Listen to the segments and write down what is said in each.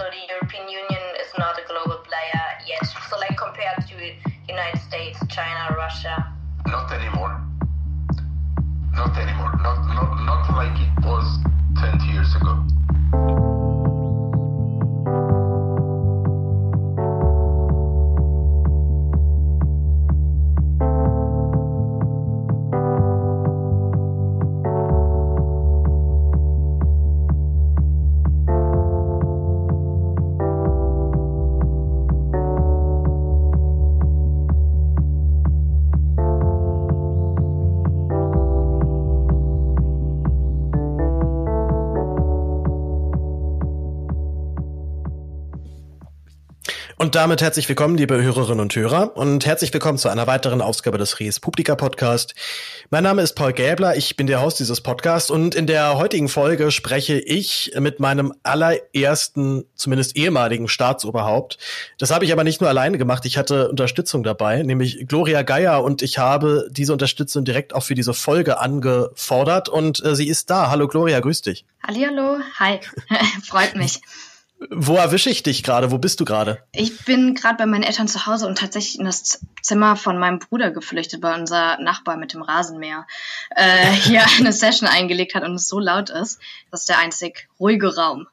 So the European Union is not a global player yet. So like compared to United States, China, Russia. Not anymore. Not anymore. Not not not like it was 20 years ago. Und damit herzlich willkommen, liebe Hörerinnen und Hörer, und herzlich willkommen zu einer weiteren Ausgabe des Res Publica Podcast. Mein Name ist Paul Gäbler, ich bin der Host dieses Podcasts und in der heutigen Folge spreche ich mit meinem allerersten, zumindest ehemaligen Staatsoberhaupt. Das habe ich aber nicht nur alleine gemacht, ich hatte Unterstützung dabei, nämlich Gloria Geier und ich habe diese Unterstützung direkt auch für diese Folge angefordert und äh, sie ist da. Hallo Gloria, grüß dich. Hallihallo, hi, freut mich. Wo erwische ich dich gerade? Wo bist du gerade? Ich bin gerade bei meinen Eltern zu Hause und tatsächlich in das Zimmer von meinem Bruder geflüchtet, weil unser Nachbar mit dem Rasenmäher äh, hier eine Session eingelegt hat und es so laut ist. Das ist der einzig ruhige Raum.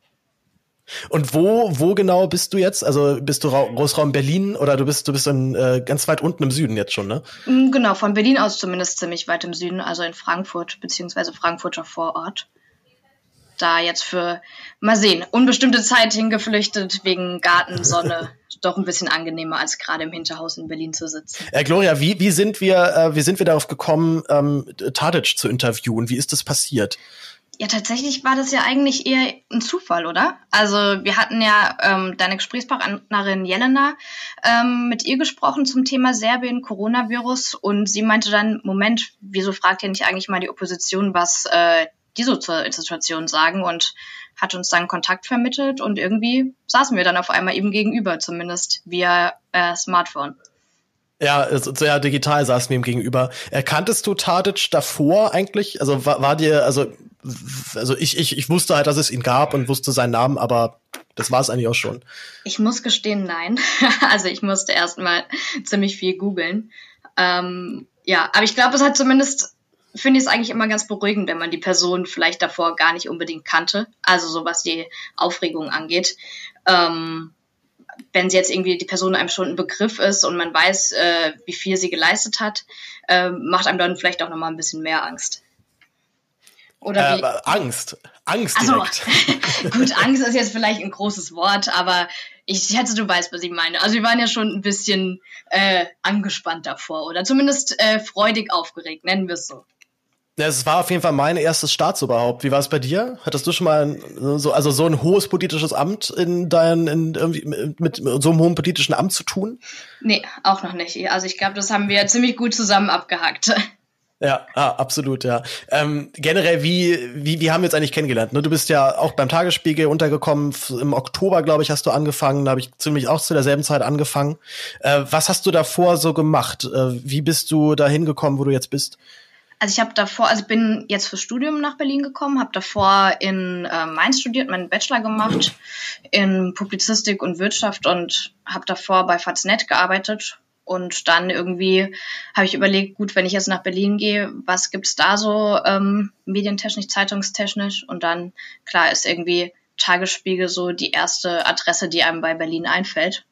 Und wo, wo genau bist du jetzt? Also bist du Ra Großraum Berlin oder du bist, du bist in, äh, ganz weit unten im Süden jetzt schon, ne? Mm, genau, von Berlin aus zumindest ziemlich weit im Süden, also in Frankfurt, beziehungsweise Frankfurter Vorort da jetzt für, mal sehen, unbestimmte Zeit hingeflüchtet wegen Garten, Sonne. doch ein bisschen angenehmer, als gerade im Hinterhaus in Berlin zu sitzen. Äh, Gloria, wie, wie sind wir, äh, wie sind wir darauf gekommen, ähm, Tadic zu interviewen? Wie ist das passiert? Ja, tatsächlich war das ja eigentlich eher ein Zufall, oder? Also wir hatten ja ähm, deine Gesprächspartnerin Jelena ähm, mit ihr gesprochen zum Thema Serbien, Coronavirus und sie meinte dann, Moment, wieso fragt ihr nicht eigentlich mal die Opposition, was äh, die so zur Situation sagen und hat uns dann Kontakt vermittelt und irgendwie saßen wir dann auf einmal eben gegenüber, zumindest via äh, Smartphone. Ja, sehr digital saßen wir ihm gegenüber. Erkanntest du Tadic davor eigentlich? Also war, war dir, also, also ich, ich, ich wusste halt, dass es ihn gab und wusste seinen Namen, aber das war es eigentlich auch schon. Ich muss gestehen, nein. also ich musste erstmal ziemlich viel googeln. Ähm, ja, aber ich glaube, es hat zumindest finde ich es eigentlich immer ganz beruhigend, wenn man die Person vielleicht davor gar nicht unbedingt kannte. Also so was die Aufregung angeht. Ähm, wenn sie jetzt irgendwie die Person einem schon ein Begriff ist und man weiß, äh, wie viel sie geleistet hat, äh, macht einem dann vielleicht auch nochmal ein bisschen mehr Angst. Oder äh, Angst. Angst also, gut, Angst ist jetzt vielleicht ein großes Wort, aber ich schätze, du weißt, was ich meine. Also wir waren ja schon ein bisschen äh, angespannt davor oder zumindest äh, freudig aufgeregt, nennen wir es so. Es war auf jeden Fall mein erstes Staatsoberhaupt. Wie war es bei dir? Hattest du schon mal ein, so, also so ein hohes politisches Amt in dein, in, irgendwie mit, so einem hohen politischen Amt zu tun? Nee, auch noch nicht. Also ich glaube, das haben wir ziemlich gut zusammen abgehackt. Ja, ah, absolut, ja. Ähm, generell, wie, wie, wie haben wir uns eigentlich kennengelernt? Ne, du bist ja auch beim Tagesspiegel untergekommen. Im Oktober, glaube ich, hast du angefangen. Da habe ich ziemlich auch zu derselben Zeit angefangen. Äh, was hast du davor so gemacht? Äh, wie bist du da hingekommen, wo du jetzt bist? Also ich habe davor, also bin jetzt fürs Studium nach Berlin gekommen, habe davor in äh, Mainz studiert, meinen Bachelor gemacht in Publizistik und Wirtschaft und habe davor bei Faznet gearbeitet und dann irgendwie habe ich überlegt, gut, wenn ich jetzt nach Berlin gehe, was gibt's da so ähm, medientechnisch, zeitungstechnisch und dann klar ist irgendwie Tagesspiegel so die erste Adresse, die einem bei Berlin einfällt.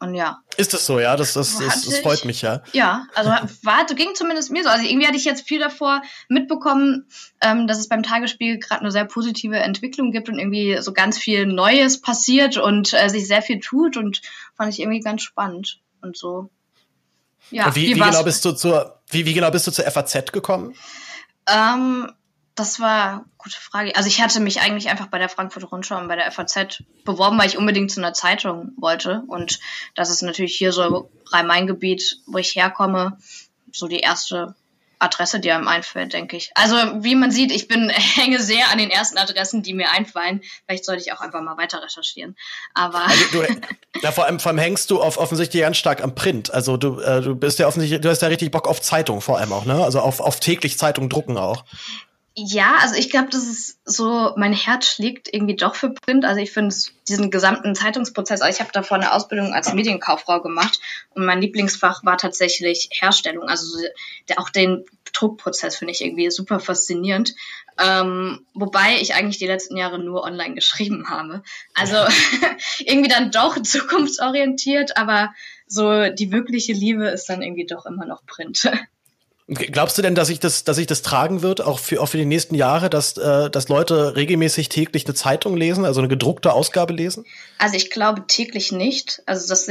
Und ja. Ist das so, ja? Das, das, das, das freut mich, ja. Ja, also war, ging zumindest mir so. Also irgendwie hatte ich jetzt viel davor mitbekommen, ähm, dass es beim Tagesspiel gerade eine sehr positive Entwicklung gibt und irgendwie so ganz viel Neues passiert und äh, sich sehr viel tut und fand ich irgendwie ganz spannend und so. Ja, und wie, wie, wie genau bist du zur, wie, wie genau bist du zur FAZ gekommen? Ähm, das war gute Frage. Also ich hatte mich eigentlich einfach bei der Frankfurter Rundschau und bei der FAZ beworben, weil ich unbedingt zu einer Zeitung wollte. Und das ist natürlich hier so Rhein-Main-Gebiet, wo ich herkomme, so die erste Adresse, die einem einfällt, denke ich. Also wie man sieht, ich bin hänge sehr an den ersten Adressen, die mir einfallen. Vielleicht sollte ich auch einfach mal weiter recherchieren. Aber also du, ja, vor, allem, vor allem hängst du auf, offensichtlich ganz stark am Print. Also du, äh, du bist ja offensichtlich, du hast ja richtig Bock auf Zeitung vor allem auch, ne? Also auf, auf täglich Zeitung drucken auch. Ja, also ich glaube, das ist so, mein Herz schlägt irgendwie doch für Print. Also ich finde diesen gesamten Zeitungsprozess, also ich habe davor eine Ausbildung als Medienkauffrau gemacht und mein Lieblingsfach war tatsächlich Herstellung. Also der, auch den Druckprozess finde ich irgendwie super faszinierend. Ähm, wobei ich eigentlich die letzten Jahre nur online geschrieben habe. Also irgendwie dann doch zukunftsorientiert, aber so die wirkliche Liebe ist dann irgendwie doch immer noch Print. Glaubst du denn, dass sich das, dass sich das tragen wird, auch für, auch für die nächsten Jahre, dass, äh, dass Leute regelmäßig täglich eine Zeitung lesen, also eine gedruckte Ausgabe lesen? Also ich glaube täglich nicht. Also das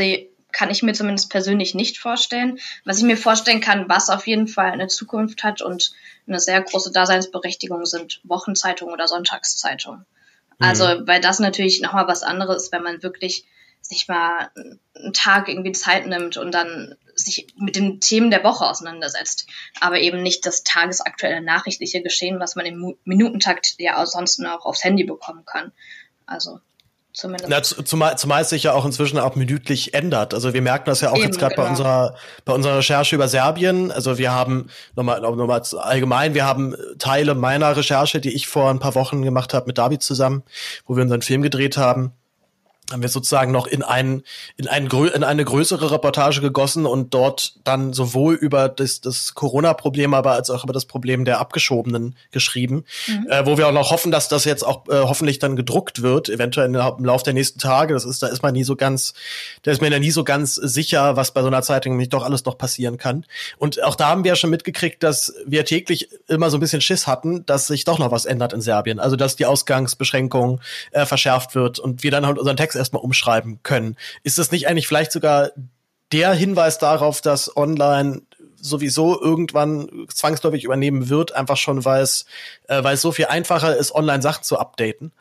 kann ich mir zumindest persönlich nicht vorstellen. Was ich mir vorstellen kann, was auf jeden Fall eine Zukunft hat und eine sehr große Daseinsberechtigung sind Wochenzeitungen oder Sonntagszeitungen. Also, mhm. weil das natürlich nochmal was anderes ist, wenn man wirklich sich mal einen Tag irgendwie Zeit nimmt und dann sich mit den Themen der Woche auseinandersetzt, aber eben nicht das tagesaktuelle nachrichtliche Geschehen, was man im Minutentakt ja ansonsten auch aufs Handy bekommen kann. Also zumindest. Ja, zumal, zumal es sich ja auch inzwischen auch minütlich ändert. Also wir merken das ja auch Eben, jetzt gerade genau. bei unserer bei unserer Recherche über Serbien. Also wir haben nochmal nochmal allgemein, wir haben Teile meiner Recherche, die ich vor ein paar Wochen gemacht habe mit David zusammen, wo wir unseren Film gedreht haben haben wir sozusagen noch in, ein, in, ein, in eine größere Reportage gegossen und dort dann sowohl über das, das Corona-Problem, aber als auch über das Problem der Abgeschobenen geschrieben, mhm. äh, wo wir auch noch hoffen, dass das jetzt auch äh, hoffentlich dann gedruckt wird, eventuell im Laufe der nächsten Tage. Das ist, da ist man nie so ganz, da ist man ja nie so ganz sicher, was bei so einer Zeitung nicht doch alles noch passieren kann. Und auch da haben wir ja schon mitgekriegt, dass wir täglich immer so ein bisschen Schiss hatten, dass sich doch noch was ändert in Serbien. Also dass die Ausgangsbeschränkung äh, verschärft wird und wir dann halt unseren Text Text erstmal umschreiben können. Ist das nicht eigentlich vielleicht sogar der Hinweis darauf, dass online sowieso irgendwann zwangsläufig übernehmen wird, einfach schon, weil es, äh, weil es so viel einfacher ist, online Sachen zu updaten?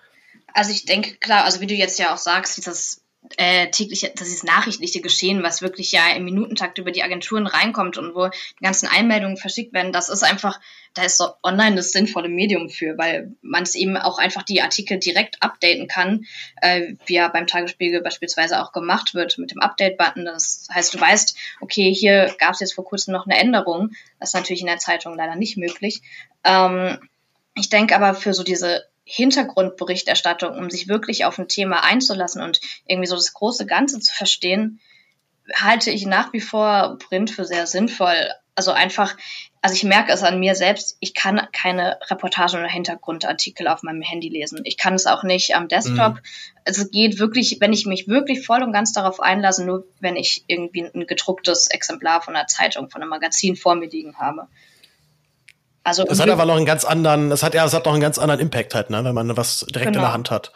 Also ich denke, klar, also wie du jetzt ja auch sagst, dieses äh, tägliche, das ist nachrichtliche Geschehen, was wirklich ja im Minutentakt über die Agenturen reinkommt und wo die ganzen Einmeldungen verschickt werden, das ist einfach, da ist so online das sinnvolle Medium für, weil man es eben auch einfach die Artikel direkt updaten kann, äh, wie ja beim Tagesspiegel beispielsweise auch gemacht wird mit dem Update-Button. Das heißt, du weißt, okay, hier gab es jetzt vor kurzem noch eine Änderung. Das ist natürlich in der Zeitung leider nicht möglich. Ähm, ich denke aber für so diese Hintergrundberichterstattung, um sich wirklich auf ein Thema einzulassen und irgendwie so das große Ganze zu verstehen, halte ich nach wie vor Print für sehr sinnvoll. Also einfach, also ich merke es an mir selbst, ich kann keine Reportagen oder Hintergrundartikel auf meinem Handy lesen. Ich kann es auch nicht am Desktop. Mhm. Es geht wirklich, wenn ich mich wirklich voll und ganz darauf einlasse, nur wenn ich irgendwie ein gedrucktes Exemplar von einer Zeitung, von einem Magazin vor mir liegen habe. Also es hat aber noch einen ganz anderen, es hat ja, es hat noch einen ganz anderen Impact halt, ne, wenn man was direkt genau. in der Hand hat.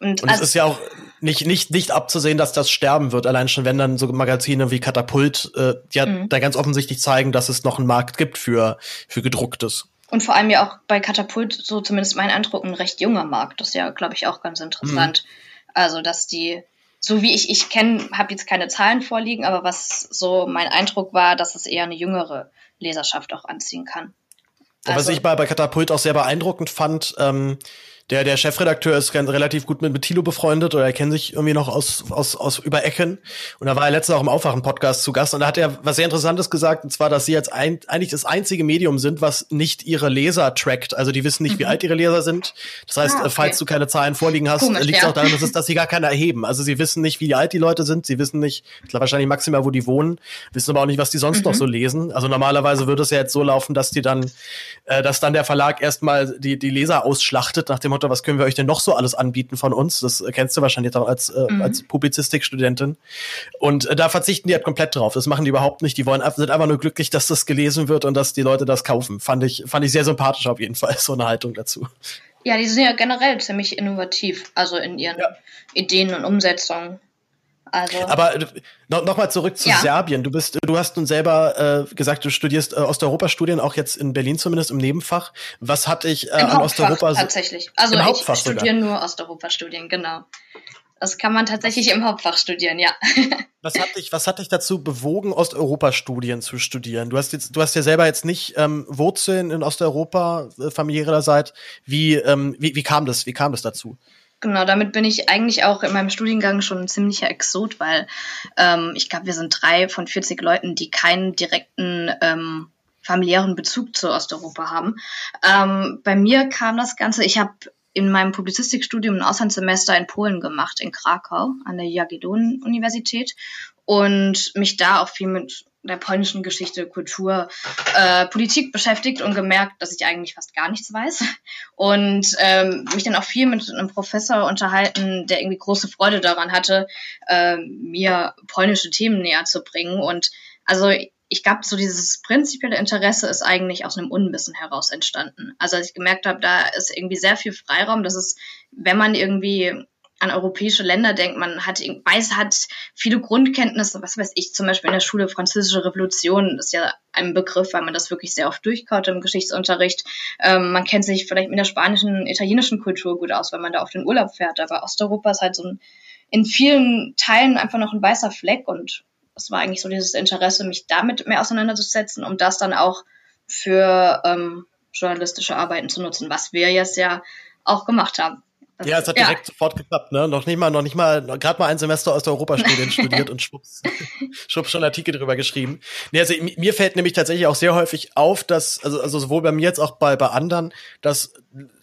Und, und also, es ist ja auch nicht, nicht, nicht abzusehen, dass das sterben wird, allein schon, wenn dann so Magazine wie Katapult äh, ja mhm. da ganz offensichtlich zeigen, dass es noch einen Markt gibt für, für gedrucktes. Und vor allem ja auch bei Katapult, so zumindest mein Eindruck, ein recht junger Markt. Das ist ja, glaube ich, auch ganz interessant. Mhm. Also, dass die, so wie ich, ich kenne, habe jetzt keine Zahlen vorliegen, aber was so mein Eindruck war, dass es eher eine jüngere Leserschaft auch anziehen kann. Also, was ich bei, bei Katapult auch sehr beeindruckend fand, ähm, der, der Chefredakteur ist ganz relativ gut mit, mit Thilo befreundet oder er kennt sich irgendwie noch aus, aus, aus über Ecken. Und da war er letztens auch im Aufwachen-Podcast zu Gast und da hat er was sehr Interessantes gesagt, und zwar, dass sie jetzt ein, eigentlich das einzige Medium sind, was nicht ihre Leser trackt. Also die wissen nicht, mhm. wie alt ihre Leser sind. Das heißt, ah, okay. falls du keine Zahlen vorliegen hast, liegt es ja. auch daran, dass, es, dass sie gar keine erheben. Also sie wissen nicht, wie alt die Leute sind, sie wissen nicht, wahrscheinlich maximal, wo die wohnen, wissen aber auch nicht, was die sonst mhm. noch so lesen. Also normalerweise würde es ja jetzt so laufen, dass die dann, äh, dass dann der Verlag erstmal die, die Leser ausschlachtet, nach dem Motto, was können wir euch denn noch so alles anbieten von uns? Das kennst du wahrscheinlich auch als, äh, mhm. als Publizistikstudentin. Und äh, da verzichten die halt komplett drauf. Das machen die überhaupt nicht. Die wollen sind einfach nur glücklich, dass das gelesen wird und dass die Leute das kaufen. Fand ich, fand ich sehr sympathisch auf jeden Fall, so eine Haltung dazu. Ja, die sind ja generell ziemlich innovativ, also in ihren ja. Ideen und Umsetzungen. Also, Aber äh, noch, noch mal zurück zu ja. Serbien. Du bist, du hast nun selber äh, gesagt, du studierst äh, Osteuropa-Studien, auch jetzt in Berlin zumindest im Nebenfach. Was hat dich äh, Im an Hauptfach Osteuropa tatsächlich? Also im ich studiere nur Osteuropa-Studien, genau. Das kann man tatsächlich im Hauptfach studieren, ja. was hat dich, was hat dich dazu bewogen, Osteuropa-Studien zu studieren? Du hast jetzt, du hast ja selber jetzt nicht ähm, Wurzeln in Osteuropa äh, familiärerseits. Wie, ähm, wie, wie kam das? Wie kam das dazu? Genau, damit bin ich eigentlich auch in meinem Studiengang schon ein ziemlicher Exot, weil ähm, ich glaube, wir sind drei von 40 Leuten, die keinen direkten ähm, familiären Bezug zu Osteuropa haben. Ähm, bei mir kam das Ganze, ich habe in meinem Publizistikstudium ein Auslandssemester in Polen gemacht, in Krakau, an der Jagiellon-Universität und mich da auch viel mit der polnischen Geschichte, Kultur, äh, Politik beschäftigt und gemerkt, dass ich eigentlich fast gar nichts weiß. Und ähm, mich dann auch viel mit einem Professor unterhalten, der irgendwie große Freude daran hatte, äh, mir polnische Themen näher zu bringen. Und also ich glaube, so dieses prinzipielle Interesse ist eigentlich aus einem Unwissen heraus entstanden. Also als ich gemerkt habe, da ist irgendwie sehr viel Freiraum, dass es, wenn man irgendwie an europäische Länder denkt, man hat weiß, hat viele Grundkenntnisse, was weiß ich, zum Beispiel in der Schule Französische Revolution ist ja ein Begriff, weil man das wirklich sehr oft durchkaut im Geschichtsunterricht. Ähm, man kennt sich vielleicht mit der spanischen, italienischen Kultur gut aus, wenn man da auf den Urlaub fährt, aber Osteuropa ist halt so ein, in vielen Teilen einfach noch ein weißer Fleck und das war eigentlich so dieses Interesse, mich damit mehr auseinanderzusetzen, um das dann auch für ähm, journalistische Arbeiten zu nutzen, was wir jetzt ja auch gemacht haben. Also, ja, es hat direkt ja. sofort geklappt, ne? Noch nicht mal, noch nicht mal, gerade mal ein Semester aus der Europastudien studiert und schwupps, schwupps schon Artikel drüber geschrieben. Nee, also mir fällt nämlich tatsächlich auch sehr häufig auf, dass, also, also sowohl bei mir jetzt auch bei, bei anderen, dass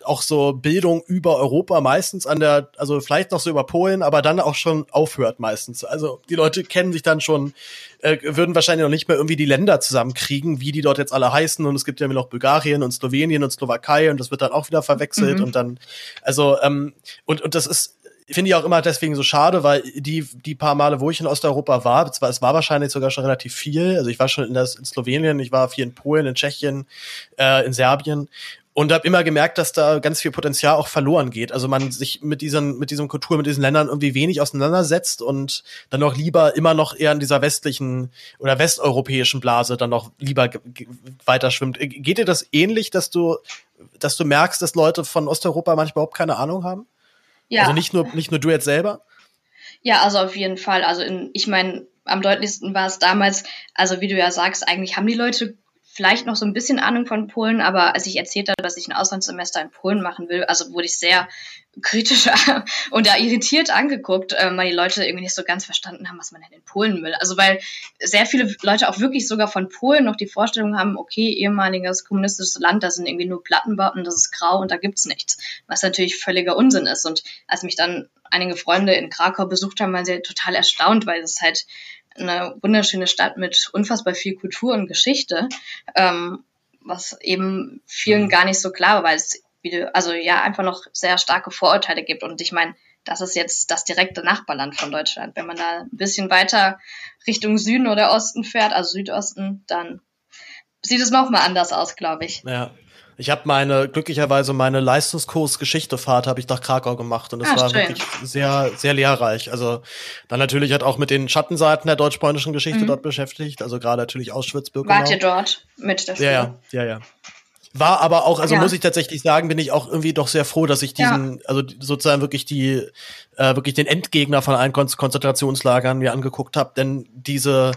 auch so Bildung über Europa meistens an der, also vielleicht noch so über Polen, aber dann auch schon aufhört meistens. Also die Leute kennen sich dann schon, äh, würden wahrscheinlich noch nicht mehr irgendwie die Länder zusammenkriegen, wie die dort jetzt alle heißen. Und es gibt ja immer noch Bulgarien und Slowenien und Slowakei und das wird dann auch wieder verwechselt mhm. und dann, also ähm, und und das ist finde ich auch immer deswegen so schade, weil die, die paar Male, wo ich in Osteuropa war, zwar, es war wahrscheinlich sogar schon relativ viel. Also ich war schon in, das, in Slowenien, ich war viel in Polen, in Tschechien, äh, in Serbien und habe immer gemerkt, dass da ganz viel Potenzial auch verloren geht. Also man sich mit diesen, mit diesem Kultur, mit diesen Ländern irgendwie wenig auseinandersetzt und dann noch lieber immer noch eher in dieser westlichen oder westeuropäischen Blase dann noch lieber weiter schwimmt. Äh, geht dir das ähnlich, dass du, dass du merkst, dass Leute von Osteuropa manchmal überhaupt keine Ahnung haben? Ja. Also nicht nur, nicht nur du jetzt selber? Ja, also auf jeden Fall. Also in, ich meine, am deutlichsten war es damals, also wie du ja sagst, eigentlich haben die Leute vielleicht noch so ein bisschen Ahnung von Polen, aber als ich erzählt habe, dass ich ein Auslandssemester in Polen machen will, also wurde ich sehr kritisch und da irritiert angeguckt, äh, weil die Leute irgendwie nicht so ganz verstanden haben, was man denn in Polen will. Also weil sehr viele Leute auch wirklich sogar von Polen noch die Vorstellung haben, okay, ehemaliges kommunistisches Land, da sind irgendwie nur Plattenbauten, das ist grau und da gibt's nichts. Was natürlich völliger Unsinn ist. Und als mich dann einige Freunde in Krakau besucht haben, waren sie total erstaunt, weil es halt eine wunderschöne Stadt mit unfassbar viel Kultur und Geschichte, ähm, was eben vielen mhm. gar nicht so klar war, weil es also ja, einfach noch sehr starke Vorurteile gibt. Und ich meine, das ist jetzt das direkte Nachbarland von Deutschland. Wenn man da ein bisschen weiter Richtung Süden oder Osten fährt, also Südosten, dann sieht es noch mal anders aus, glaube ich. Ja. Ich habe meine, glücklicherweise meine Leistungskurs Geschichtefahrt habe ich nach Krakau gemacht und es ah, war schön. wirklich sehr, sehr lehrreich. Also dann natürlich hat auch mit den Schattenseiten der deutsch-polnischen Geschichte mhm. dort beschäftigt, also gerade natürlich Auschwitz, Birkenau. Wart ihr dort mit Schule? Ja, ja, ja, ja. War aber auch, also ja. muss ich tatsächlich sagen, bin ich auch irgendwie doch sehr froh, dass ich diesen, ja. also sozusagen wirklich die, äh, wirklich den Endgegner von allen Konzentrationslagern mir angeguckt habe, denn diese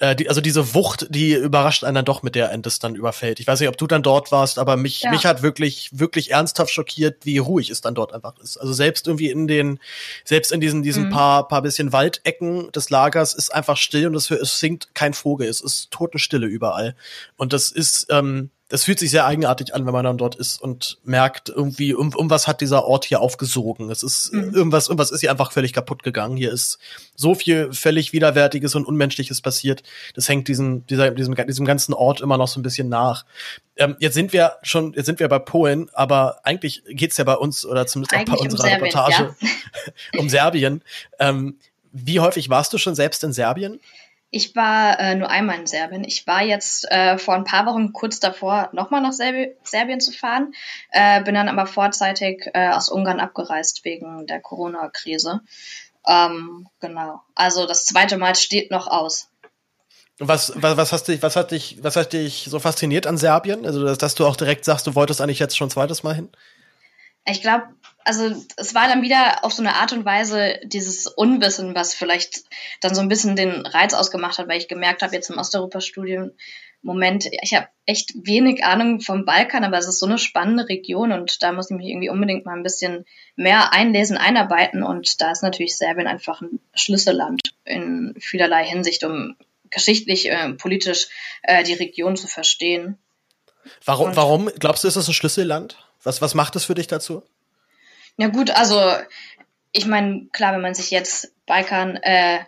äh, die, also diese Wucht, die überrascht einen dann doch mit der Endes dann überfällt. Ich weiß nicht, ob du dann dort warst, aber mich, ja. mich hat wirklich, wirklich ernsthaft schockiert, wie ruhig es dann dort einfach ist. Also selbst irgendwie in den, selbst in diesen, diesen mhm. paar, paar bisschen Waldecken des Lagers ist einfach still und es, es singt kein Vogel. Es ist Totenstille überall. Und das ist, ähm, das fühlt sich sehr eigenartig an, wenn man dann dort ist und merkt, irgendwie, um, um was hat dieser Ort hier aufgesogen. Es ist mhm. irgendwas, irgendwas ist hier einfach völlig kaputt gegangen. Hier ist so viel völlig Widerwärtiges und Unmenschliches passiert. Das hängt diesem, dieser, diesem, diesem ganzen Ort immer noch so ein bisschen nach. Ähm, jetzt sind wir schon, jetzt sind wir bei Polen, aber eigentlich geht's ja bei uns oder zumindest eigentlich auch bei unserer um Serbien, Reportage ja. um Serbien. Ähm, wie häufig warst du schon selbst in Serbien? Ich war äh, nur einmal in Serbien. Ich war jetzt äh, vor ein paar Wochen kurz davor, nochmal nach Serbi Serbien zu fahren, äh, bin dann aber vorzeitig äh, aus Ungarn abgereist wegen der Corona-Krise. Ähm, genau. Also das zweite Mal steht noch aus. Was, was, was, hast dich, was, hat dich, was hat dich so fasziniert an Serbien? Also, dass, dass du auch direkt sagst, du wolltest eigentlich jetzt schon ein zweites Mal hin? Ich glaube, also es war dann wieder auf so eine Art und Weise dieses Unwissen, was vielleicht dann so ein bisschen den Reiz ausgemacht hat, weil ich gemerkt habe, jetzt im Osteuropa-Studium, Moment, ich habe echt wenig Ahnung vom Balkan, aber es ist so eine spannende Region und da muss ich mich irgendwie unbedingt mal ein bisschen mehr einlesen, einarbeiten und da ist natürlich Serbien einfach ein Schlüsselland in vielerlei Hinsicht, um geschichtlich, äh, politisch äh, die Region zu verstehen. Warum, warum glaubst du, ist das ein Schlüsselland? Was, was macht es für dich dazu? Ja gut, also ich meine, klar, wenn man sich jetzt Balkan, äh,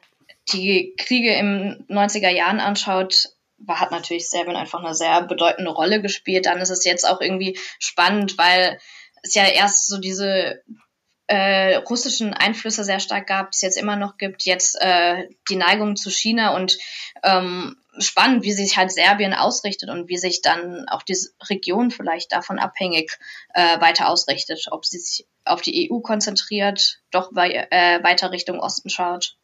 die Kriege im 90er Jahren anschaut, war, hat natürlich Serbien einfach eine sehr bedeutende Rolle gespielt. Dann ist es jetzt auch irgendwie spannend, weil es ja erst so diese äh, russischen Einflüsse sehr stark gab, es jetzt immer noch gibt, jetzt äh, die Neigung zu China und ähm, spannend, wie sich halt Serbien ausrichtet und wie sich dann auch diese Region vielleicht davon abhängig äh, weiter ausrichtet, ob sie sich auf die EU konzentriert, doch wei äh, weiter Richtung Osten schaut.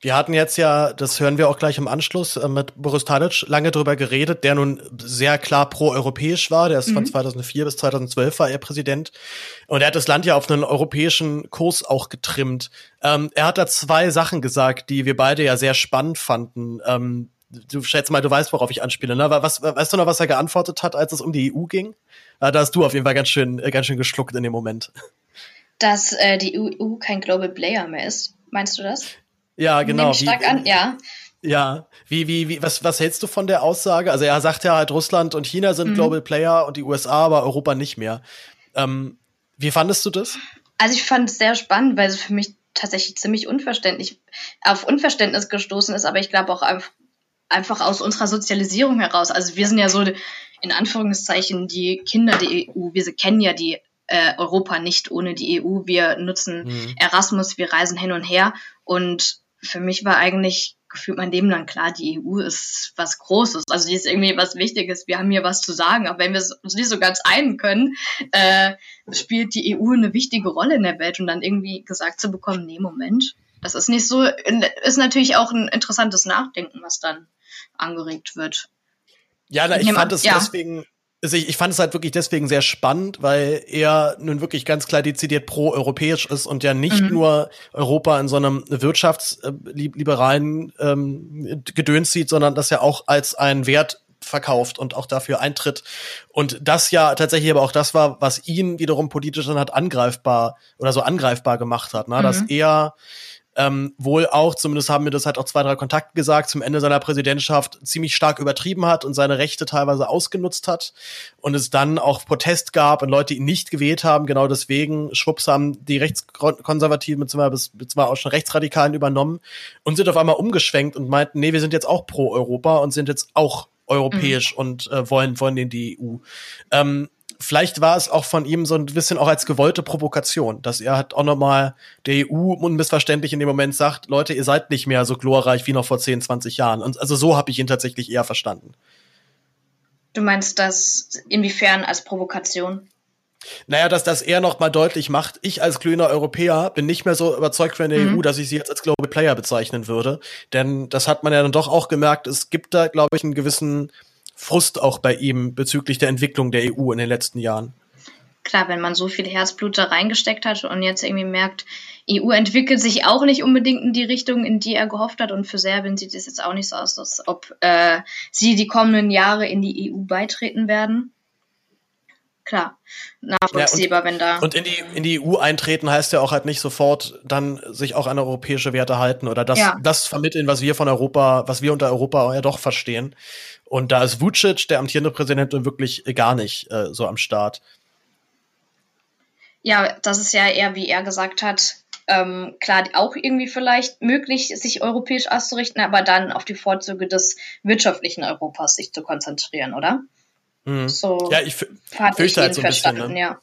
Wir hatten jetzt ja, das hören wir auch gleich im Anschluss, äh, mit Boris Tadic lange drüber geredet, der nun sehr klar pro-europäisch war. Der ist mhm. von 2004 bis 2012 war er Präsident. Und er hat das Land ja auf einen europäischen Kurs auch getrimmt. Ähm, er hat da zwei Sachen gesagt, die wir beide ja sehr spannend fanden. Ähm, du schätze mal, du weißt, worauf ich anspiele. Ne? Was, weißt du noch, was er geantwortet hat, als es um die EU ging? Äh, da hast du auf jeden Fall ganz schön, äh, ganz schön geschluckt in dem Moment. Dass äh, die EU kein Global Player mehr ist. Meinst du das? Ja, genau. Nehme stark wie, an, ja. Ja, wie, wie, wie, was, was hältst du von der Aussage? Also er sagt ja halt, Russland und China sind mhm. Global Player und die USA, aber Europa nicht mehr. Ähm, wie fandest du das? Also ich fand es sehr spannend, weil es für mich tatsächlich ziemlich unverständlich, auf Unverständnis gestoßen ist, aber ich glaube auch einfach, einfach aus unserer Sozialisierung heraus. Also wir sind ja so in Anführungszeichen die Kinder der EU. Wir kennen ja die äh, Europa nicht ohne die EU. Wir nutzen mhm. Erasmus, wir reisen hin und her und für mich war eigentlich gefühlt mein Leben lang klar, die EU ist was Großes, also die ist irgendwie was Wichtiges, wir haben hier was zu sagen, auch wenn wir uns nicht so ganz einen können, äh, spielt die EU eine wichtige Rolle in der Welt und dann irgendwie gesagt zu bekommen, nee, Moment, das ist nicht so, ist natürlich auch ein interessantes Nachdenken, was dann angeregt wird. Ja, na, ich, ich fand es ja. deswegen also ich, ich fand es halt wirklich deswegen sehr spannend, weil er nun wirklich ganz klar dezidiert pro-europäisch ist und ja nicht mhm. nur Europa in so einem wirtschaftsliberalen ähm, Gedöns sieht, sondern das ja auch als einen Wert verkauft und auch dafür eintritt. Und das ja tatsächlich aber auch das war, was ihn wiederum politisch dann hat angreifbar oder so angreifbar gemacht hat, ne? Mhm. dass er ähm, wohl auch, zumindest haben mir das halt auch zwei, drei Kontakte gesagt, zum Ende seiner Präsidentschaft ziemlich stark übertrieben hat und seine Rechte teilweise ausgenutzt hat und es dann auch Protest gab und Leute ihn nicht gewählt haben. Genau deswegen, schwupps, haben die Rechtskonservativen beziehungsweise, beziehungsweise auch schon Rechtsradikalen übernommen und sind auf einmal umgeschwenkt und meinten, nee, wir sind jetzt auch pro Europa und sind jetzt auch europäisch mhm. und äh, wollen, wollen in die EU. Ähm, vielleicht war es auch von ihm so ein bisschen auch als gewollte Provokation, dass er halt auch nochmal der EU unmissverständlich in dem Moment sagt, Leute, ihr seid nicht mehr so glorreich wie noch vor 10, 20 Jahren. Und also so habe ich ihn tatsächlich eher verstanden. Du meinst das inwiefern als Provokation? Naja, dass das er noch mal deutlich macht, ich als glühender Europäer bin nicht mehr so überzeugt von der mhm. EU, dass ich sie jetzt als Global Player bezeichnen würde. Denn das hat man ja dann doch auch gemerkt, es gibt da, glaube ich, einen gewissen Frust auch bei ihm bezüglich der Entwicklung der EU in den letzten Jahren. Klar, wenn man so viel Herzblut da reingesteckt hat und jetzt irgendwie merkt, EU entwickelt sich auch nicht unbedingt in die Richtung, in die er gehofft hat. Und für Serbien sieht es jetzt auch nicht so aus, als ob äh, sie die kommenden Jahre in die EU beitreten werden klar, nachvollziehbar, ja, und, wenn da. Und in die, in die EU eintreten heißt ja auch halt nicht sofort dann sich auch an europäische Werte halten oder das, ja. das vermitteln, was wir von Europa, was wir unter Europa ja doch verstehen. Und da ist Vucic, der amtierende Präsident, wirklich gar nicht äh, so am Start. Ja, das ist ja eher, wie er gesagt hat, ähm, klar, auch irgendwie vielleicht möglich, sich europäisch auszurichten, aber dann auf die Vorzüge des wirtschaftlichen Europas sich zu konzentrieren, oder? Mhm. So ja, ich fürchte halt so ein bisschen. Ne? Ja.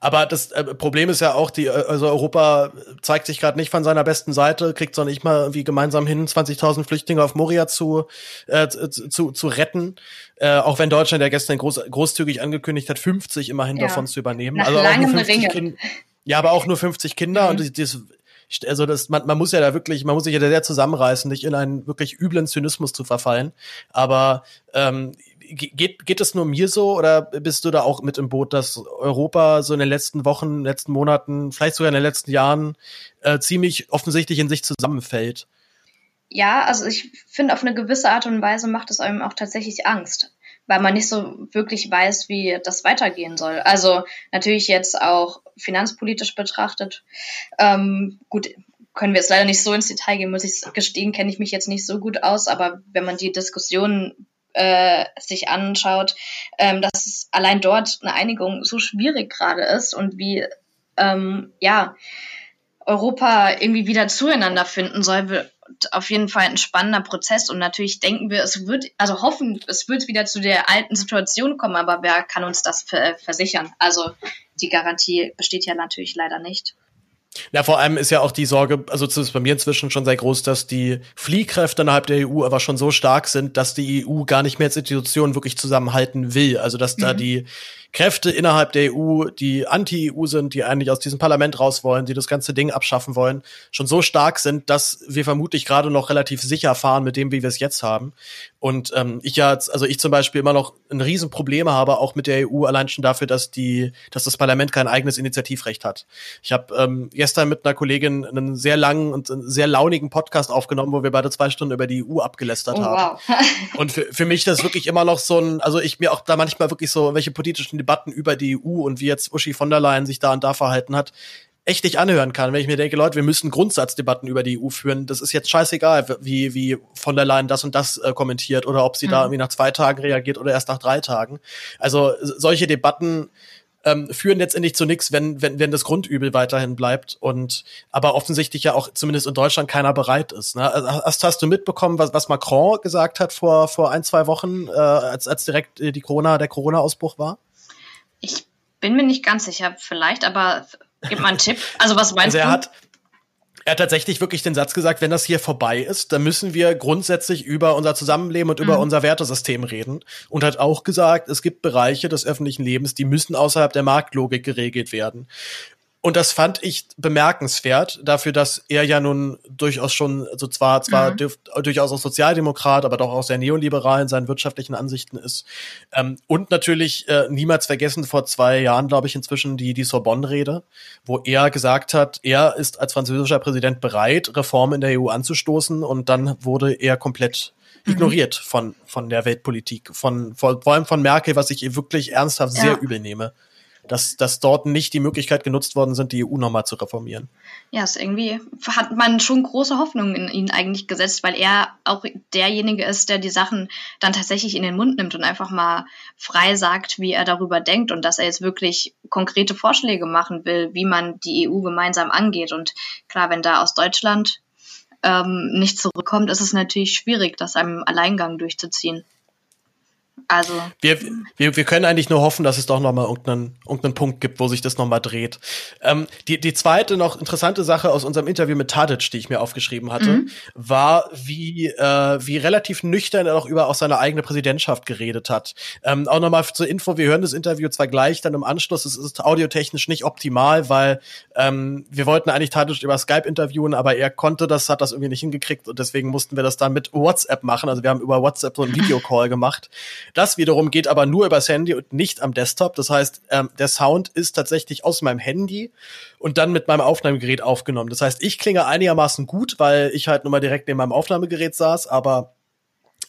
Aber das äh, Problem ist ja auch, die, äh, also Europa zeigt sich gerade nicht von seiner besten Seite, kriegt es auch nicht mal irgendwie gemeinsam hin, 20.000 Flüchtlinge auf Moria zu, äh, zu, zu retten. Äh, auch wenn Deutschland ja gestern groß, großzügig angekündigt hat, 50 immerhin ja. davon zu übernehmen. Nach also auch nur 50 Ringe. ja, aber auch nur 50 Kinder mhm. und das, also das, man, man muss ja da wirklich, man muss sich ja sehr zusammenreißen, nicht in einen wirklich üblen Zynismus zu verfallen. Aber ähm, geht, geht es nur mir so oder bist du da auch mit im Boot, dass Europa so in den letzten Wochen, letzten Monaten, vielleicht sogar in den letzten Jahren äh, ziemlich offensichtlich in sich zusammenfällt? Ja, also ich finde, auf eine gewisse Art und Weise macht es einem auch tatsächlich Angst, weil man nicht so wirklich weiß, wie das weitergehen soll. Also natürlich jetzt auch finanzpolitisch betrachtet. Ähm, gut, können wir jetzt leider nicht so ins Detail gehen, muss ich gestehen, kenne ich mich jetzt nicht so gut aus, aber wenn man die Diskussionen äh, sich anschaut, ähm, dass allein dort eine Einigung so schwierig gerade ist und wie ähm, ja Europa irgendwie wieder zueinander finden soll, wird auf jeden Fall ein spannender Prozess und natürlich denken wir, es wird, also hoffen, es wird wieder zu der alten Situation kommen, aber wer kann uns das versichern? Also die Garantie besteht ja natürlich leider nicht. Ja, vor allem ist ja auch die Sorge, also zumindest bei mir inzwischen schon sehr groß, dass die Fliehkräfte innerhalb der EU aber schon so stark sind, dass die EU gar nicht mehr als Institution wirklich zusammenhalten will. Also dass mhm. da die Kräfte innerhalb der EU, die anti-EU sind, die eigentlich aus diesem Parlament raus wollen, die das ganze Ding abschaffen wollen, schon so stark sind, dass wir vermutlich gerade noch relativ sicher fahren mit dem, wie wir es jetzt haben. Und ähm, ich ja, also ich zum Beispiel immer noch ein Riesenproblem habe, auch mit der EU, allein schon dafür, dass die, dass das Parlament kein eigenes Initiativrecht hat. Ich habe ähm, gestern mit einer Kollegin einen sehr langen und sehr launigen Podcast aufgenommen, wo wir beide zwei Stunden über die EU abgelästert oh, haben. Wow. und für, für mich das wirklich immer noch so ein, also ich mir auch da manchmal wirklich so welche politischen Debatten über die EU und wie jetzt Uschi von der Leyen sich da und da verhalten hat, echt nicht anhören kann, wenn ich mir denke, Leute, wir müssen Grundsatzdebatten über die EU führen. Das ist jetzt scheißegal, wie, wie von der Leyen das und das äh, kommentiert oder ob sie mhm. da irgendwie nach zwei Tagen reagiert oder erst nach drei Tagen. Also solche Debatten ähm, führen letztendlich zu nichts, wenn, wenn, wenn das Grundübel weiterhin bleibt und aber offensichtlich ja auch zumindest in Deutschland keiner bereit ist. Ne? Also, hast, hast du mitbekommen, was, was Macron gesagt hat vor, vor ein, zwei Wochen, äh, als, als direkt die Corona, der Corona-Ausbruch war? Ich bin mir nicht ganz sicher, vielleicht, aber gib mal einen Tipp. Also was meinst also er du? Hat, er hat tatsächlich wirklich den Satz gesagt, wenn das hier vorbei ist, dann müssen wir grundsätzlich über unser Zusammenleben und mhm. über unser Wertesystem reden. Und hat auch gesagt, es gibt Bereiche des öffentlichen Lebens, die müssen außerhalb der Marktlogik geregelt werden. Und das fand ich bemerkenswert, dafür, dass er ja nun durchaus schon, also zwar, zwar mhm. durchaus auch Sozialdemokrat, aber doch auch sehr neoliberal in seinen wirtschaftlichen Ansichten ist. Ähm, und natürlich äh, niemals vergessen, vor zwei Jahren, glaube ich, inzwischen die, die Sorbonne-Rede, wo er gesagt hat, er ist als französischer Präsident bereit, Reformen in der EU anzustoßen und dann wurde er komplett mhm. ignoriert von, von der Weltpolitik, von, vor allem von Merkel, was ich wirklich ernsthaft ja. sehr übel nehme dass, dass dort nicht die Möglichkeit genutzt worden sind, die EU nochmal zu reformieren. Ja, ist irgendwie hat man schon große Hoffnungen in ihn eigentlich gesetzt, weil er auch derjenige ist, der die Sachen dann tatsächlich in den Mund nimmt und einfach mal frei sagt, wie er darüber denkt und dass er jetzt wirklich konkrete Vorschläge machen will, wie man die EU gemeinsam angeht. Und klar, wenn da aus Deutschland ähm, nicht zurückkommt, ist es natürlich schwierig, das einem Alleingang durchzuziehen. Also. Wir, wir, wir können eigentlich nur hoffen, dass es doch nochmal irgendeinen, irgendeinen Punkt gibt, wo sich das nochmal dreht. Ähm, die, die zweite noch interessante Sache aus unserem Interview mit Tadic, die ich mir aufgeschrieben hatte, mhm. war, wie, äh, wie relativ nüchtern er auch über auch seine eigene Präsidentschaft geredet hat. Ähm, auch nochmal zur Info, wir hören das Interview zwar gleich dann im Anschluss, es ist audiotechnisch nicht optimal, weil ähm, wir wollten eigentlich Tadic über Skype interviewen, aber er konnte das, hat das irgendwie nicht hingekriegt und deswegen mussten wir das dann mit WhatsApp machen. Also wir haben über WhatsApp so einen Videocall gemacht. Das wiederum geht aber nur übers Handy und nicht am Desktop. Das heißt, ähm, der Sound ist tatsächlich aus meinem Handy und dann mit meinem Aufnahmegerät aufgenommen. Das heißt, ich klinge einigermaßen gut, weil ich halt nur mal direkt neben meinem Aufnahmegerät saß, aber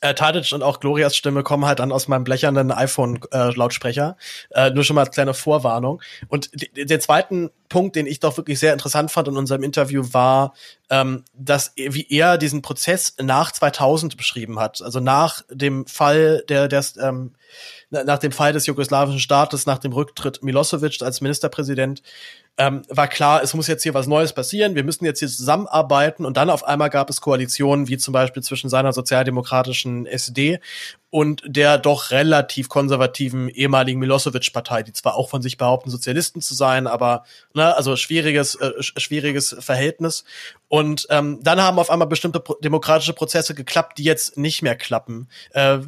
äh, Tadic und auch Glorias Stimme kommen halt dann aus meinem blechernen iPhone-Lautsprecher. Äh, äh, nur schon mal als kleine Vorwarnung. Und der zweiten Punkt, den ich doch wirklich sehr interessant fand in unserem Interview, war, ähm, dass wie er diesen Prozess nach 2000 beschrieben hat. Also nach dem Fall der, der ähm, nach dem Fall des jugoslawischen Staates, nach dem Rücktritt Milosevic als Ministerpräsident, ähm, war klar, es muss jetzt hier was Neues passieren, wir müssen jetzt hier zusammenarbeiten und dann auf einmal gab es Koalitionen, wie zum Beispiel zwischen seiner sozialdemokratischen SD und der doch relativ konservativen ehemaligen Milosevic-Partei, die zwar auch von sich behaupten, Sozialisten zu sein, aber ne, also schwieriges, äh, schwieriges Verhältnis. Und ähm, dann haben auf einmal bestimmte pro demokratische Prozesse geklappt, die jetzt nicht mehr klappen. Äh,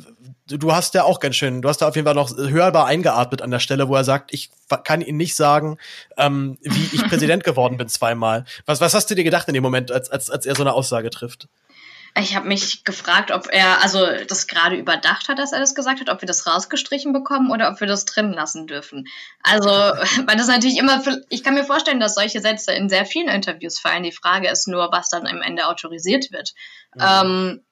du hast ja auch ganz schön, du hast da auf jeden Fall noch hörbar eingeatmet an der Stelle, wo er sagt, ich kann Ihnen nicht sagen, ähm, wie ich Präsident geworden bin zweimal. Was, was hast du dir gedacht in dem Moment, als, als, als er so eine Aussage trifft? Ich habe mich gefragt, ob er also das gerade überdacht hat, dass er das gesagt hat, ob wir das rausgestrichen bekommen oder ob wir das drin lassen dürfen. Also, weil das natürlich immer, ich kann mir vorstellen, dass solche Sätze in sehr vielen Interviews fallen. Die Frage ist nur, was dann am Ende autorisiert wird. Ja. Ähm,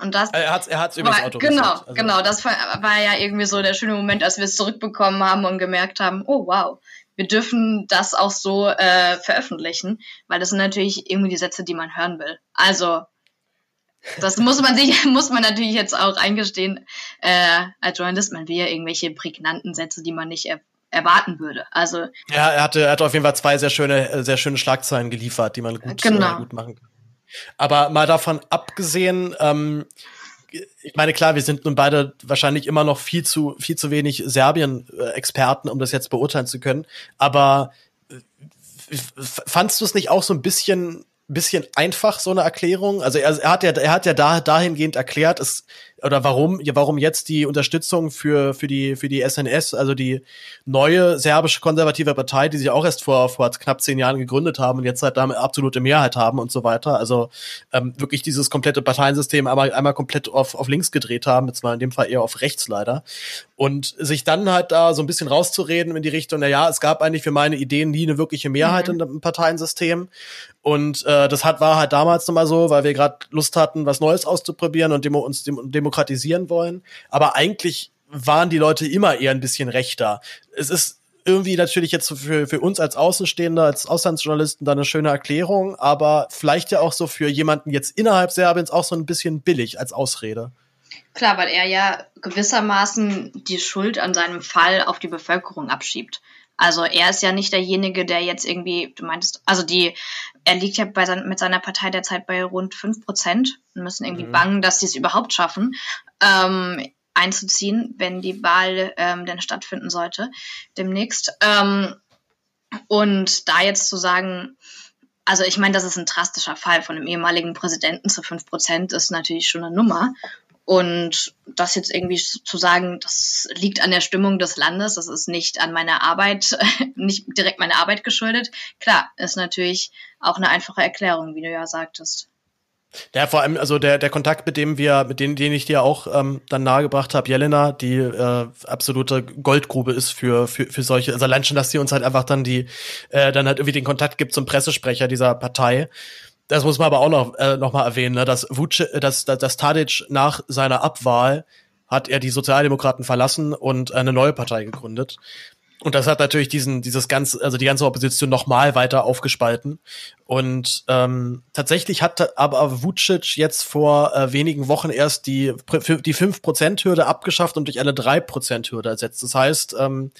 und das er hat er hat's übrigens autorisiert. Genau, also. genau. Das war, war ja irgendwie so der schöne Moment, als wir es zurückbekommen haben und gemerkt haben, oh wow, wir dürfen das auch so äh, veröffentlichen, weil das sind natürlich irgendwie die Sätze, die man hören will. Also das muss man sich, muss man natürlich jetzt auch eingestehen, äh, als Journalist, man will ja irgendwelche prägnanten Sätze, die man nicht er erwarten würde. Also ja, er hatte, er hatte auf jeden Fall zwei sehr schöne, sehr schöne Schlagzeilen geliefert, die man gut, genau. äh, gut machen kann. Aber mal davon abgesehen, ähm, ich meine, klar, wir sind nun beide wahrscheinlich immer noch viel zu, viel zu wenig Serbien-Experten, um das jetzt beurteilen zu können. Aber äh, fandst du es nicht auch so ein bisschen, bisschen einfach, so eine Erklärung? Also er, er hat ja, er hat ja da, dahingehend erklärt, es, oder warum, warum jetzt die Unterstützung für, für die, für die SNS, also die neue serbische konservative Partei, die sich auch erst vor, vor knapp zehn Jahren gegründet haben und jetzt halt damit absolute Mehrheit haben und so weiter. Also ähm, wirklich dieses komplette Parteiensystem einmal, einmal komplett auf, auf links gedreht haben, jetzt mal in dem Fall eher auf rechts leider. Und sich dann halt da so ein bisschen rauszureden in die Richtung, na ja, es gab eigentlich für meine Ideen nie eine wirkliche Mehrheit mhm. dem Parteiensystem. Und äh, das hat war halt damals nochmal so, weil wir gerade Lust hatten, was Neues auszuprobieren und demo, uns dem, demokratisieren wollen. Aber eigentlich waren die Leute immer eher ein bisschen rechter. Es ist irgendwie natürlich jetzt für, für uns als Außenstehender, als Auslandsjournalisten da eine schöne Erklärung, aber vielleicht ja auch so für jemanden jetzt innerhalb Serbiens auch so ein bisschen billig als Ausrede. Klar, weil er ja gewissermaßen die Schuld an seinem Fall auf die Bevölkerung abschiebt. Also er ist ja nicht derjenige, der jetzt irgendwie, du meintest, also die, er liegt ja bei sein, mit seiner Partei derzeit bei rund fünf Prozent und müssen irgendwie mhm. bangen, dass sie es überhaupt schaffen, ähm, einzuziehen, wenn die Wahl ähm, denn stattfinden sollte demnächst. Ähm, und da jetzt zu sagen, also ich meine, das ist ein drastischer Fall von einem ehemaligen Präsidenten zu fünf Prozent, ist natürlich schon eine Nummer. Und das jetzt irgendwie zu sagen, das liegt an der Stimmung des Landes, das ist nicht an meiner Arbeit, nicht direkt meiner Arbeit geschuldet, klar, ist natürlich auch eine einfache Erklärung, wie du ja sagtest. Ja, vor allem, also der, der Kontakt, mit dem wir, mit dem, den ich dir auch ähm, dann nahegebracht habe, Jelena, die äh, absolute Goldgrube ist für, für, für solche, also allein schon, dass sie uns halt einfach dann die, äh, dann halt irgendwie den Kontakt gibt zum Pressesprecher dieser Partei das muss man aber auch noch, äh, noch mal erwähnen, ne, dass, Vuce, dass, dass, dass Tadic nach seiner Abwahl hat er die Sozialdemokraten verlassen und eine neue Partei gegründet. Und das hat natürlich diesen, dieses ganze, also die ganze Opposition noch mal weiter aufgespalten. Und ähm, tatsächlich hat aber Vucic jetzt vor äh, wenigen Wochen erst die, die 5%-Hürde abgeschafft und durch eine 3%-Hürde ersetzt. Das heißt, ähm,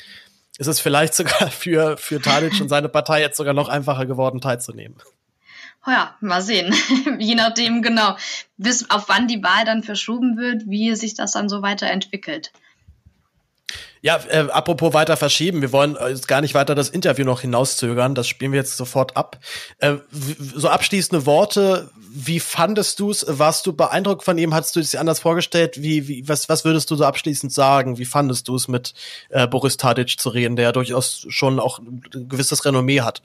es ist vielleicht sogar für, für Tadic und seine Partei jetzt sogar noch einfacher geworden, teilzunehmen. Ja, mal sehen. Je nachdem, genau, bis auf wann die Wahl dann verschoben wird, wie sich das dann so weiterentwickelt. Ja, äh, apropos weiter verschieben, wir wollen jetzt gar nicht weiter das Interview noch hinauszögern, das spielen wir jetzt sofort ab. Äh, so abschließende Worte, wie fandest du es? Warst du beeindruckt von ihm? Hattest du es dir anders vorgestellt? Wie, wie, was, was würdest du so abschließend sagen? Wie fandest du es mit äh, Boris Tadic zu reden, der ja durchaus schon auch ein gewisses Renommee hat?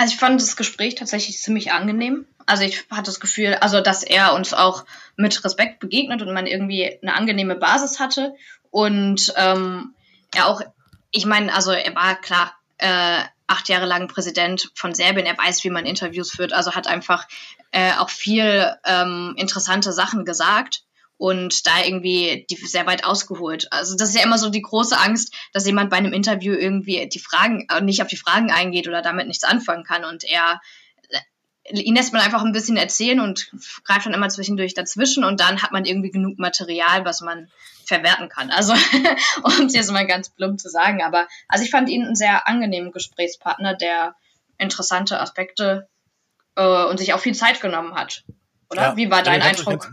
Also ich fand das Gespräch tatsächlich ziemlich angenehm. Also ich hatte das Gefühl, also dass er uns auch mit Respekt begegnet und man irgendwie eine angenehme Basis hatte. Und ähm, er auch, ich meine, also er war klar äh, acht Jahre lang Präsident von Serbien. Er weiß, wie man Interviews führt. Also hat einfach äh, auch viel ähm, interessante Sachen gesagt und da irgendwie die sehr weit ausgeholt. Also das ist ja immer so die große Angst, dass jemand bei einem Interview irgendwie die Fragen äh, nicht auf die Fragen eingeht oder damit nichts anfangen kann und er äh, ihn lässt man einfach ein bisschen erzählen und greift dann immer zwischendurch dazwischen und dann hat man irgendwie genug Material, was man verwerten kann. Also, um es jetzt mal ganz plump zu sagen. Aber also ich fand ihn einen sehr angenehmen Gesprächspartner, der interessante Aspekte äh, und sich auch viel Zeit genommen hat. Oder? Ja, Wie war dein Eindruck?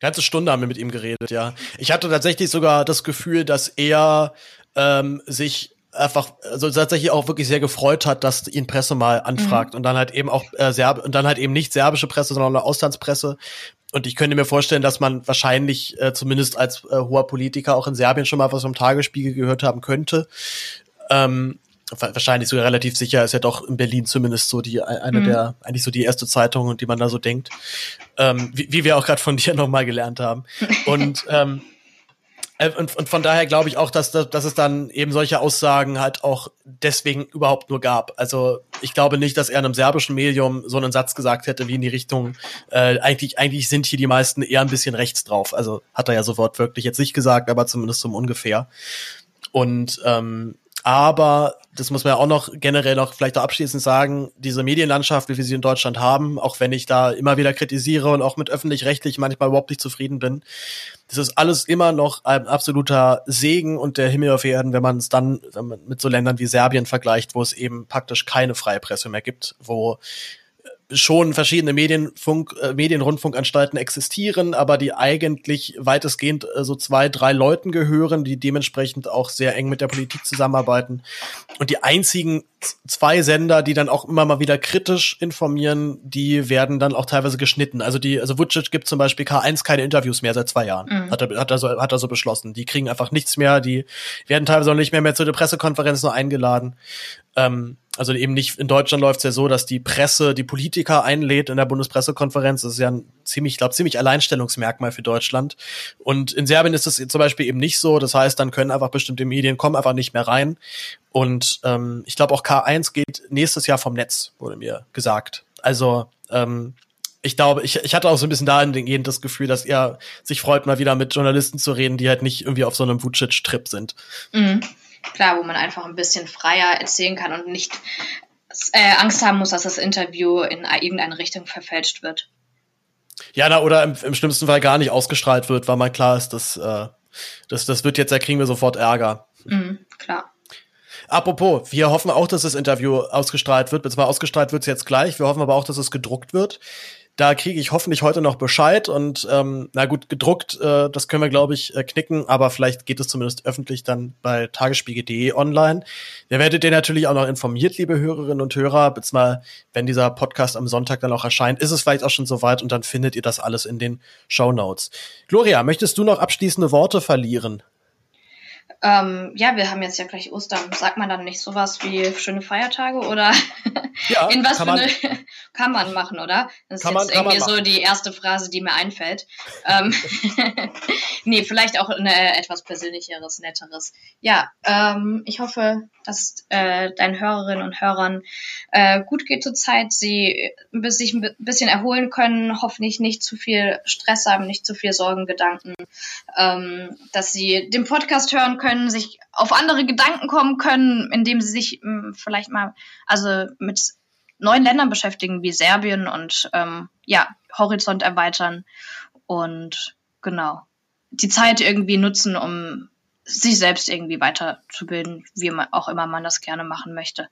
Ganze Stunde haben wir mit ihm geredet, ja. Ich hatte tatsächlich sogar das Gefühl, dass er ähm, sich einfach also tatsächlich auch wirklich sehr gefreut hat, dass ihn Presse mal anfragt mhm. und dann halt eben auch äh, Serb und dann halt eben nicht serbische Presse, sondern eine Auslandspresse. Und ich könnte mir vorstellen, dass man wahrscheinlich äh, zumindest als äh, hoher Politiker auch in Serbien schon mal was vom Tagesspiegel gehört haben könnte. Ähm, wahrscheinlich sogar relativ sicher, ist ja doch in Berlin zumindest so die eine mhm. der eigentlich so die erste Zeitung, die man da so denkt, ähm, wie, wie wir auch gerade von dir nochmal gelernt haben. Und ähm, äh, und, und von daher glaube ich auch, dass, dass es dann eben solche Aussagen halt auch deswegen überhaupt nur gab. Also ich glaube nicht, dass er in einem serbischen Medium so einen Satz gesagt hätte, wie in die Richtung, äh, eigentlich, eigentlich sind hier die meisten eher ein bisschen rechts drauf. Also hat er ja sofort wirklich jetzt nicht gesagt, aber zumindest zum ungefähr. Und ähm, Aber das muss man ja auch noch generell noch vielleicht auch abschließend sagen, diese Medienlandschaft, wie wir sie in Deutschland haben, auch wenn ich da immer wieder kritisiere und auch mit öffentlich-rechtlich manchmal überhaupt nicht zufrieden bin, das ist alles immer noch ein absoluter Segen und der Himmel auf Erden, wenn man es dann mit so Ländern wie Serbien vergleicht, wo es eben praktisch keine freie Presse mehr gibt, wo schon verschiedene Medienfunk, äh, Medienrundfunkanstalten existieren, aber die eigentlich weitestgehend äh, so zwei, drei Leuten gehören, die dementsprechend auch sehr eng mit der Politik zusammenarbeiten. Und die einzigen zwei Sender, die dann auch immer mal wieder kritisch informieren, die werden dann auch teilweise geschnitten. Also die, also Vucic gibt zum Beispiel K1 keine Interviews mehr seit zwei Jahren. Mhm. Hat, er, hat, er so, hat er so beschlossen. Die kriegen einfach nichts mehr, die werden teilweise auch nicht mehr, mehr zu der Pressekonferenz nur eingeladen. Ähm, also eben nicht, in Deutschland läuft es ja so, dass die Presse die Politiker einlädt in der Bundespressekonferenz. Das ist ja ein ziemlich, ich glaube, ziemlich Alleinstellungsmerkmal für Deutschland. Und in Serbien ist es zum Beispiel eben nicht so. Das heißt, dann können einfach bestimmte Medien kommen einfach nicht mehr rein. Und ähm, ich glaube auch K1 geht nächstes Jahr vom Netz, wurde mir gesagt. Also ähm, ich glaube, ich, ich hatte auch so ein bisschen dahingehend das Gefühl, dass er sich freut, mal wieder mit Journalisten zu reden, die halt nicht irgendwie auf so einem Vucic-Trip sind. Mhm klar, wo man einfach ein bisschen freier erzählen kann und nicht äh, Angst haben muss, dass das Interview in irgendeine Richtung verfälscht wird. Ja, na, oder im, im schlimmsten Fall gar nicht ausgestrahlt wird, weil man klar ist, dass äh, das, das wird jetzt, da kriegen wir sofort Ärger. Mhm, klar. Apropos, wir hoffen auch, dass das Interview ausgestrahlt wird, beziehungsweise ausgestrahlt wird es jetzt gleich. Wir hoffen aber auch, dass es gedruckt wird. Da kriege ich hoffentlich heute noch Bescheid und ähm, na gut, gedruckt, äh, das können wir, glaube ich, äh, knicken, aber vielleicht geht es zumindest öffentlich dann bei tagesspiegel.de online. Da werdet ihr natürlich auch noch informiert, liebe Hörerinnen und Hörer, beziehungsweise wenn dieser Podcast am Sonntag dann auch erscheint, ist es vielleicht auch schon soweit und dann findet ihr das alles in den Show Notes. Gloria, möchtest du noch abschließende Worte verlieren? Ähm, ja, wir haben jetzt ja gleich Ostern. Sagt man dann nicht sowas wie schöne Feiertage oder ja, in was für eine kann man machen, oder? Das ist jetzt irgendwie so die erste Phrase, die mir einfällt. ähm, nee, vielleicht auch eine etwas persönlicheres, netteres. Ja, ähm, ich hoffe, dass äh, deinen Hörerinnen und Hörern äh, gut geht zur Zeit, sie sich ein bisschen erholen können, hoffentlich nicht zu viel Stress haben, nicht zu viel Sorgen, Gedanken, ähm, dass sie den Podcast hören können, sich auf andere Gedanken kommen können, indem sie sich mh, hm, vielleicht mal also mit neuen Ländern beschäftigen wie Serbien und ähm, ja Horizont erweitern und genau die Zeit irgendwie nutzen, um sich selbst irgendwie weiterzubilden, wie man auch immer man das gerne machen möchte.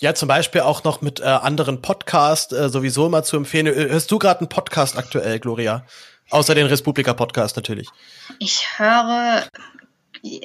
Ja, zum Beispiel auch noch mit äh, anderen Podcasts äh, sowieso immer zu empfehlen. Hörst du gerade einen Podcast aktuell, Gloria? Außer den Republika-Podcast natürlich. Ich höre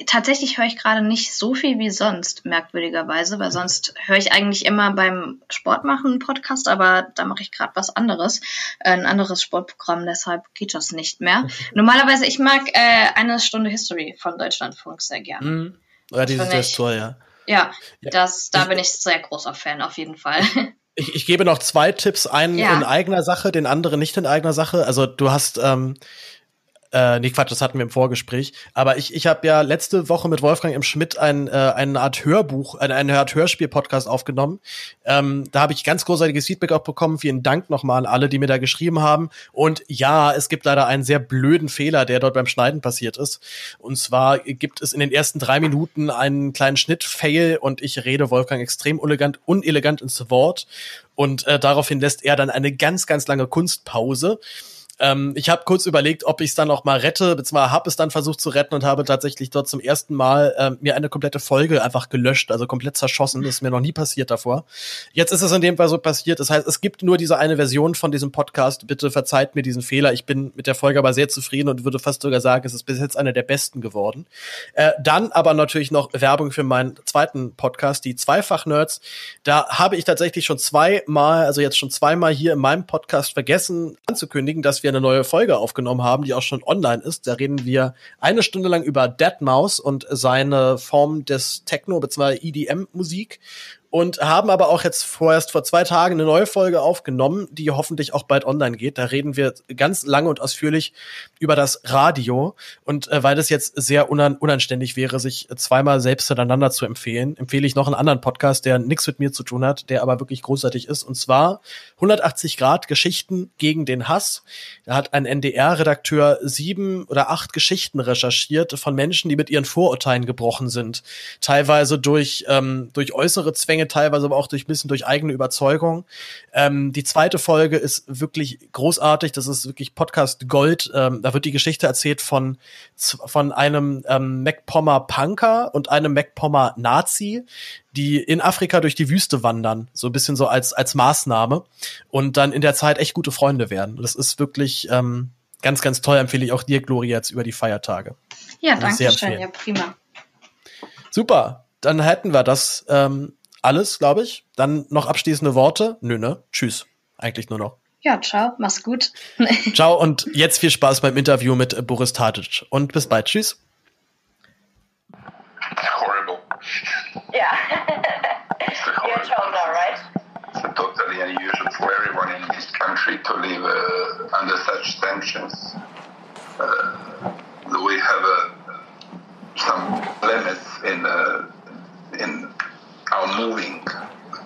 tatsächlich höre ich gerade nicht so viel wie sonst, merkwürdigerweise, weil sonst höre ich eigentlich immer beim Sportmachen einen Podcast, aber da mache ich gerade was anderes, äh, ein anderes Sportprogramm, deshalb geht das nicht mehr. Normalerweise, ich mag äh, eine Stunde History von Deutschlandfunk sehr gerne. Mhm. Ja, dieses ist toll, ja. Ja, das, da bin ich sehr großer Fan, auf jeden Fall. Ich, ich gebe noch zwei Tipps, einen ja. in eigener Sache, den anderen nicht in eigener Sache. Also du hast ähm, äh, nee, Quatsch, das hatten wir im Vorgespräch. Aber ich, ich habe ja letzte Woche mit Wolfgang im Schmidt ein, äh, eine Art Hörbuch, eine, eine Art Hörspiel-Podcast aufgenommen. Ähm, da habe ich ganz großartiges Feedback auch bekommen. Vielen Dank nochmal an alle, die mir da geschrieben haben. Und ja, es gibt leider einen sehr blöden Fehler, der dort beim Schneiden passiert ist. Und zwar gibt es in den ersten drei Minuten einen kleinen Schnitt-Fail und ich rede Wolfgang extrem unelegant, unelegant ins Wort. Und äh, daraufhin lässt er dann eine ganz, ganz lange Kunstpause. Ähm, ich habe kurz überlegt, ob ich es dann noch mal rette, beziehungsweise habe es dann versucht zu retten und habe tatsächlich dort zum ersten Mal äh, mir eine komplette Folge einfach gelöscht, also komplett zerschossen. Das ist mir noch nie passiert davor. Jetzt ist es in dem Fall so passiert. Das heißt, es gibt nur diese eine Version von diesem Podcast. Bitte verzeiht mir diesen Fehler. Ich bin mit der Folge aber sehr zufrieden und würde fast sogar sagen, es ist bis jetzt eine der besten geworden. Äh, dann aber natürlich noch Werbung für meinen zweiten Podcast, die Zweifach-Nerds. Da habe ich tatsächlich schon zweimal, also jetzt schon zweimal hier in meinem Podcast vergessen anzukündigen, dass wir eine neue Folge aufgenommen haben, die auch schon online ist. Da reden wir eine Stunde lang über Dead Mouse und seine Form des Techno- bzw. EDM-Musik. Und haben aber auch jetzt vorerst vor zwei Tagen eine neue Folge aufgenommen, die hoffentlich auch bald online geht. Da reden wir ganz lange und ausführlich über das Radio. Und äh, weil das jetzt sehr unan unanständig wäre, sich zweimal selbst hintereinander zu empfehlen, empfehle ich noch einen anderen Podcast, der nichts mit mir zu tun hat, der aber wirklich großartig ist. Und zwar 180 Grad Geschichten gegen den Hass. Da hat ein NDR-Redakteur sieben oder acht Geschichten recherchiert von Menschen, die mit ihren Vorurteilen gebrochen sind. Teilweise durch, ähm, durch äußere Zwänge, teilweise aber auch durch bisschen durch eigene Überzeugung. Ähm, die zweite Folge ist wirklich großartig. Das ist wirklich Podcast Gold. Ähm, da wird die Geschichte erzählt von, von einem ähm, MacPommer Punker und einem MacPommer Nazi, die in Afrika durch die Wüste wandern, so ein bisschen so als, als Maßnahme und dann in der Zeit echt gute Freunde werden. Das ist wirklich ähm, ganz, ganz toll, empfehle ich auch dir, Gloria, jetzt über die Feiertage. Ja, danke schön, ja, prima. Super, dann hätten wir das ähm, alles, glaube ich. Dann noch abschließende Worte. Nö, ne? Tschüss. Eigentlich nur noch. Ja, ciao, mach's gut. ciao und jetzt viel Spaß beim Interview mit Boris Tadic. Und bis bald. Tschüss. Horrible. Yeah. You're told now, right? It's totally unusual for everyone in this country to live uh, under such sanctions. Uh, we have uh, some limits in uh, in our moving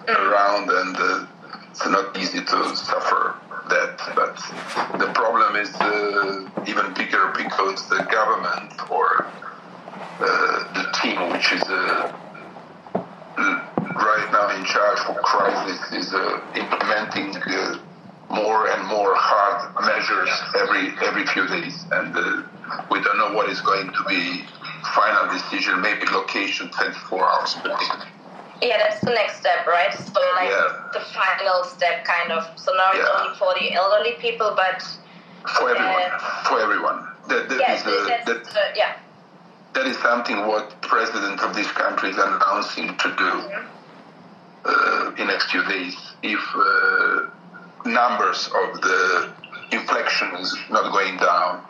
around, and uh, it's not easy to suffer that. But the problem is uh, even bigger because the government or uh, the team, which is uh, right now in charge for crisis, is uh, implementing uh, more and more hard measures every every few days, and we don't know what is going to be final decision. Maybe location 24 hours. Yeah, that's the next step, right? So like Yeah. the final step, kind of. So now it's Yeah. only for the elderly people, but for everyone. Uh, for everyone. That, that uh, that's that, uh, yeah. that is something what president of this country is announcing to do uh, in next few days. If uh, numbers of the infection is not going down,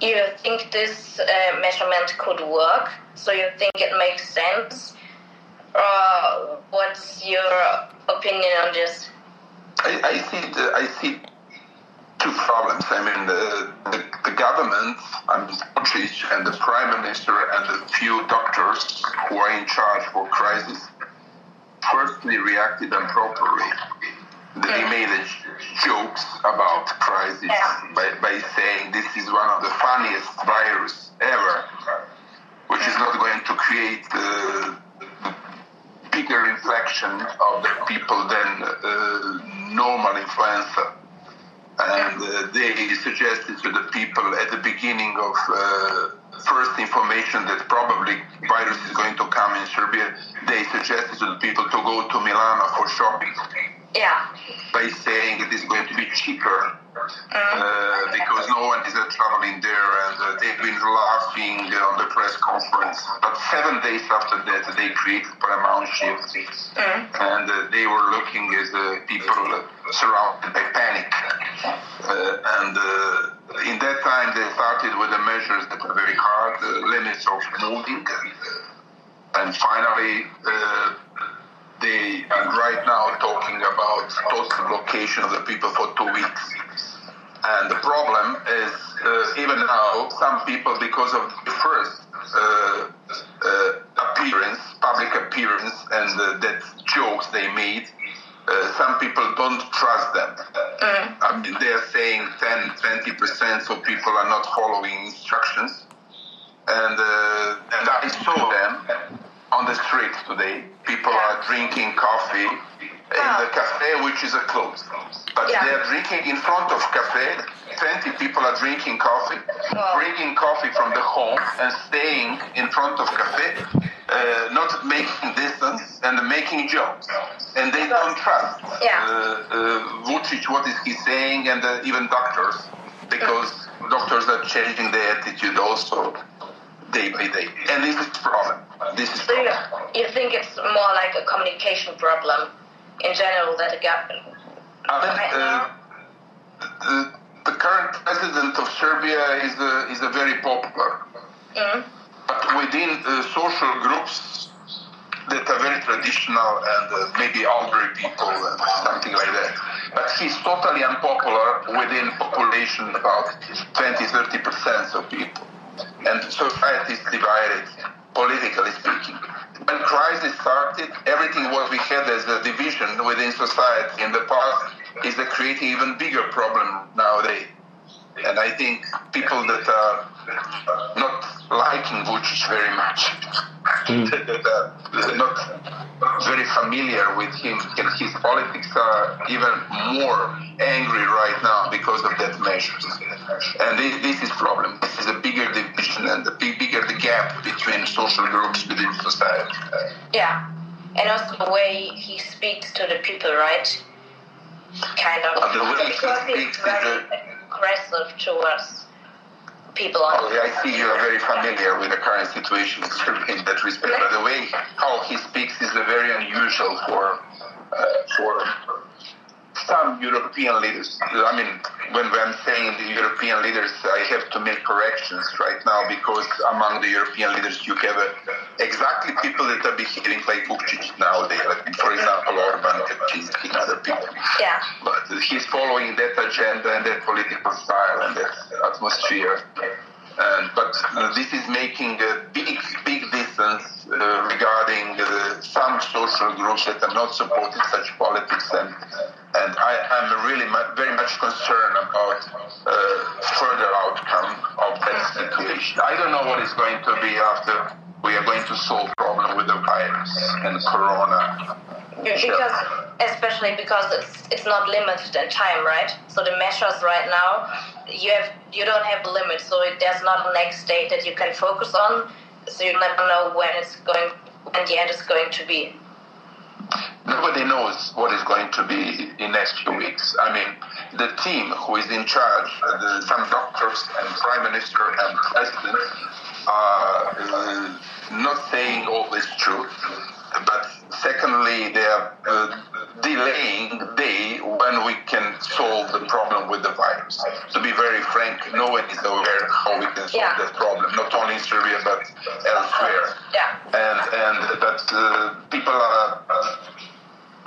You think this uh, measurement could work? So you think it makes sense? Or what's your opinion on this? I, I see the, I see two problems. I mean, the, the, the government, and Vucic and the prime minister and the few doctors who are in charge for crisis, firstly reacted improperly. They made a j- jokes about crisis by, by saying this is one of the funniest virus ever, which is not going to create uh, bigger infection of the people than uh, normal influenza. And uh, they suggested to the people at the beginning of uh, first information that probably virus is going to come in Serbia, they suggested to the people to go to Milano for shopping Yeah. by saying it is going to be cheaper uh, because no one is uh, traveling there and uh, they've been laughing on the press conference. But seven days after that, they created Paramount Shift and uh, they were looking as uh, people surrounded by panic. Uh, and uh, in that time, they started with the measures that are very hard, uh, limits of moving. And finally, uh, they are right now talking about total blockation of the people for two weeks. And the problem is, uh, even now, some people, because of the first uh, uh, appearance, public appearance, and uh, that jokes they made, uh, some people don't trust them. I mean, they're saying 10, 20% so people are not following instructions. And, uh, and I saw them on the street today. People are drinking coffee in the cafe, which is a closed. But Yeah. they're drinking in front of cafe. 20 people are drinking coffee, Wow. bringing coffee from the home and staying in front of cafe, uh, not making distance and making jokes. And they don't trust Yeah. uh, uh, Vucic, what is he saying, and uh, even doctors, because doctors are changing their attitude also day by day. And this is problem. This is So you, you think it's more like a communication problem in general that a government. I mean, Right uh, the, the current president of Serbia is a, is a very popular. Mm. But within uh, social groups, that are very traditional and uh, maybe elderly people, uh, something like that. But he's totally unpopular within population about 20, 30 percent of people. And society is divided, politically speaking. When crisis started, everything what we had as a division within society in the past is creating even bigger problem nowadays. And I think people that are not liking Vucic very much, mm. that are not very familiar with him and his politics are even more angry right now because of that measures. And this, this is problem. This is a bigger division and the bigger the gap between social groups within society. Yeah. And also the way he speaks to the people, right? Kind of. The way he speaks very aggressive towards people on. Oh, I see you are very familiar with the current situation in that respect. But the way how he speaks is a very unusual for uh, for some European leaders. I mean, when I'm saying the European leaders, I have to make corrections right now because among the European leaders, you have uh, exactly people that are behaving like Vucic nowadays. Like, for example, Orban, Kaczynski, and other people. Yeah. But he's following that agenda and that political style and that atmosphere. And, but uh, this is making a big, big distance uh, regarding uh, some social groups that are not supporting such politics. And, and I, am really mu- very much concerned about uh, further outcome of that situation. I don't know what is going to be after we are going to solve problem with the virus and corona. Because, especially because it's it's not limited in time, right? So the measures right now, you have you don't have a limit, so it, there's not a next date that you can focus on. So you never know when it's going, when the end is going to be. Nobody knows what is going to be in next few weeks. I mean, the team who is in charge, the, some doctors and prime minister and president, are uh, not saying all this truth. But secondly, they are uh, delaying the day when we can solve the problem with the virus. To be very frank, no one is aware how we can solve yeah. that problem, not only in Serbia but elsewhere. Yeah. And and but uh, people are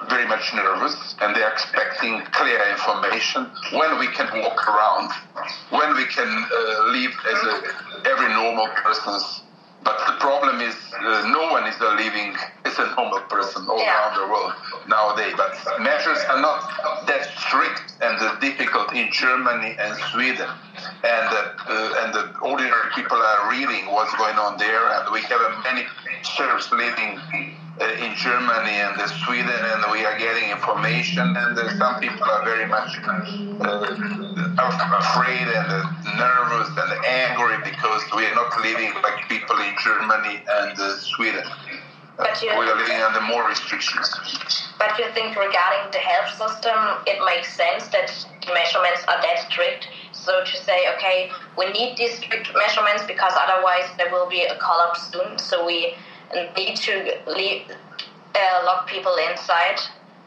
very much nervous and they're expecting clear information when we can walk around, when we can uh, live as a, every normal person's but the problem is, uh, no one is a living as a normal person all yeah. around the world nowadays. But measures are not that strict and uh, difficult in Germany and Sweden. And uh, and the ordinary people are reading what's going on there. And we have many Serbs living uh, in Germany and uh, Sweden, and we are getting information. And uh, some people are very much afraid and uh, nervous and angry because we are not living like people in Germany and uh, Sweden. Uh, but you, we are living under more restrictions. But you think regarding the health system, it makes sense that the measurements are that strict. So to say, okay, we need these strict measurements because otherwise there will be a collapse soon. So we need to leave, uh, lock people inside.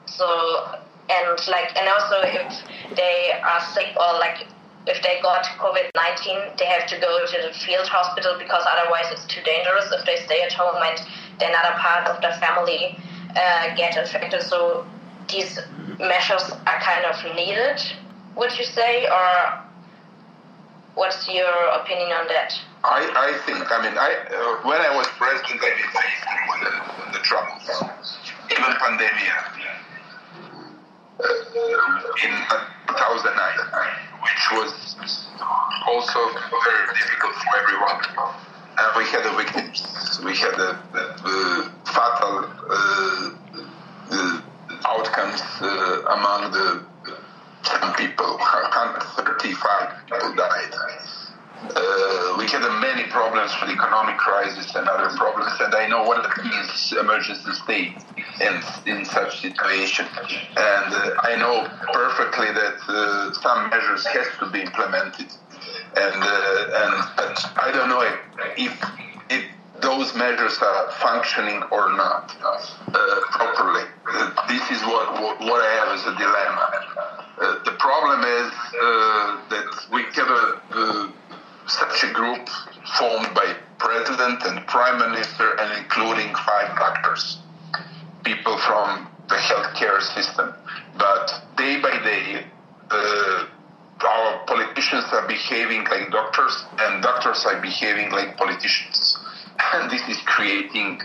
So and like and also if they are sick or like if they got COVID nineteen, they have to go to the field hospital because otherwise it's too dangerous if they stay at home and then another part of the family uh, get infected. So these measures are kind of needed. Would you say, or what's your opinion on that? I, I think, I mean, I uh, when I was president, I did with the, the troubles, even pandemic uh, in 2009, which was also very difficult for everyone. And we had the victims. We had the fatal uh, the outcomes uh, among the some people. 135 people died uh, we had many problems with economic crisis and other problems, and I know what it means emergency state in in such situation, and uh, I know perfectly that uh, some measures has to be implemented, and uh, and but I don't know if, if those measures are functioning or not uh, properly. Uh, this is what, what, what I have as a dilemma. the problem is that we have a such a group formed by president and prime minister, and including five doctors, people from the healthcare system. But day by day, uh, our politicians are behaving like doctors, and doctors are behaving like politicians. And this is creating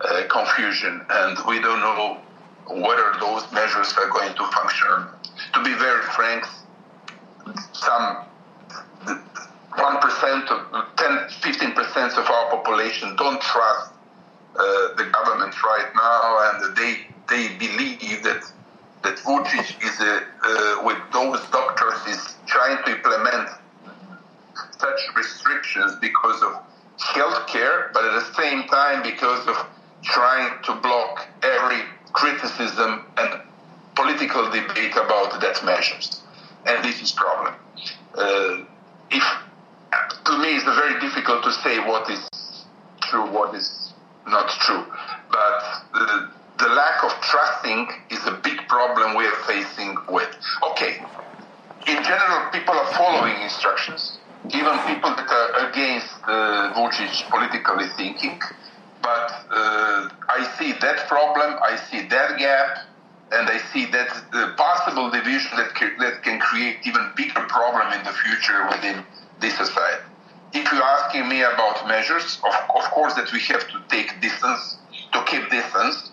uh, confusion, and we don't know whether those measures are going to function. To be very frank, some 1%, 10, 15% of our population don't trust uh, the government right now, and they they believe that that Vucic is uh, uh, with those doctors is trying to implement such restrictions because of health care, but at the same time because of trying to block every criticism and political debate about that measures. And this is problem. Uh, if to me, it's very difficult to say what is true, what is not true. But the, the lack of trusting is a big problem we are facing with. Okay, in general, people are following instructions, even people that are against uh, Vucic politically thinking. But uh, I see that problem, I see that gap, and I see that the possible division that, that can create even bigger problem in the future within this society. If you're asking me about measures, of, of course that we have to take distance, to keep distance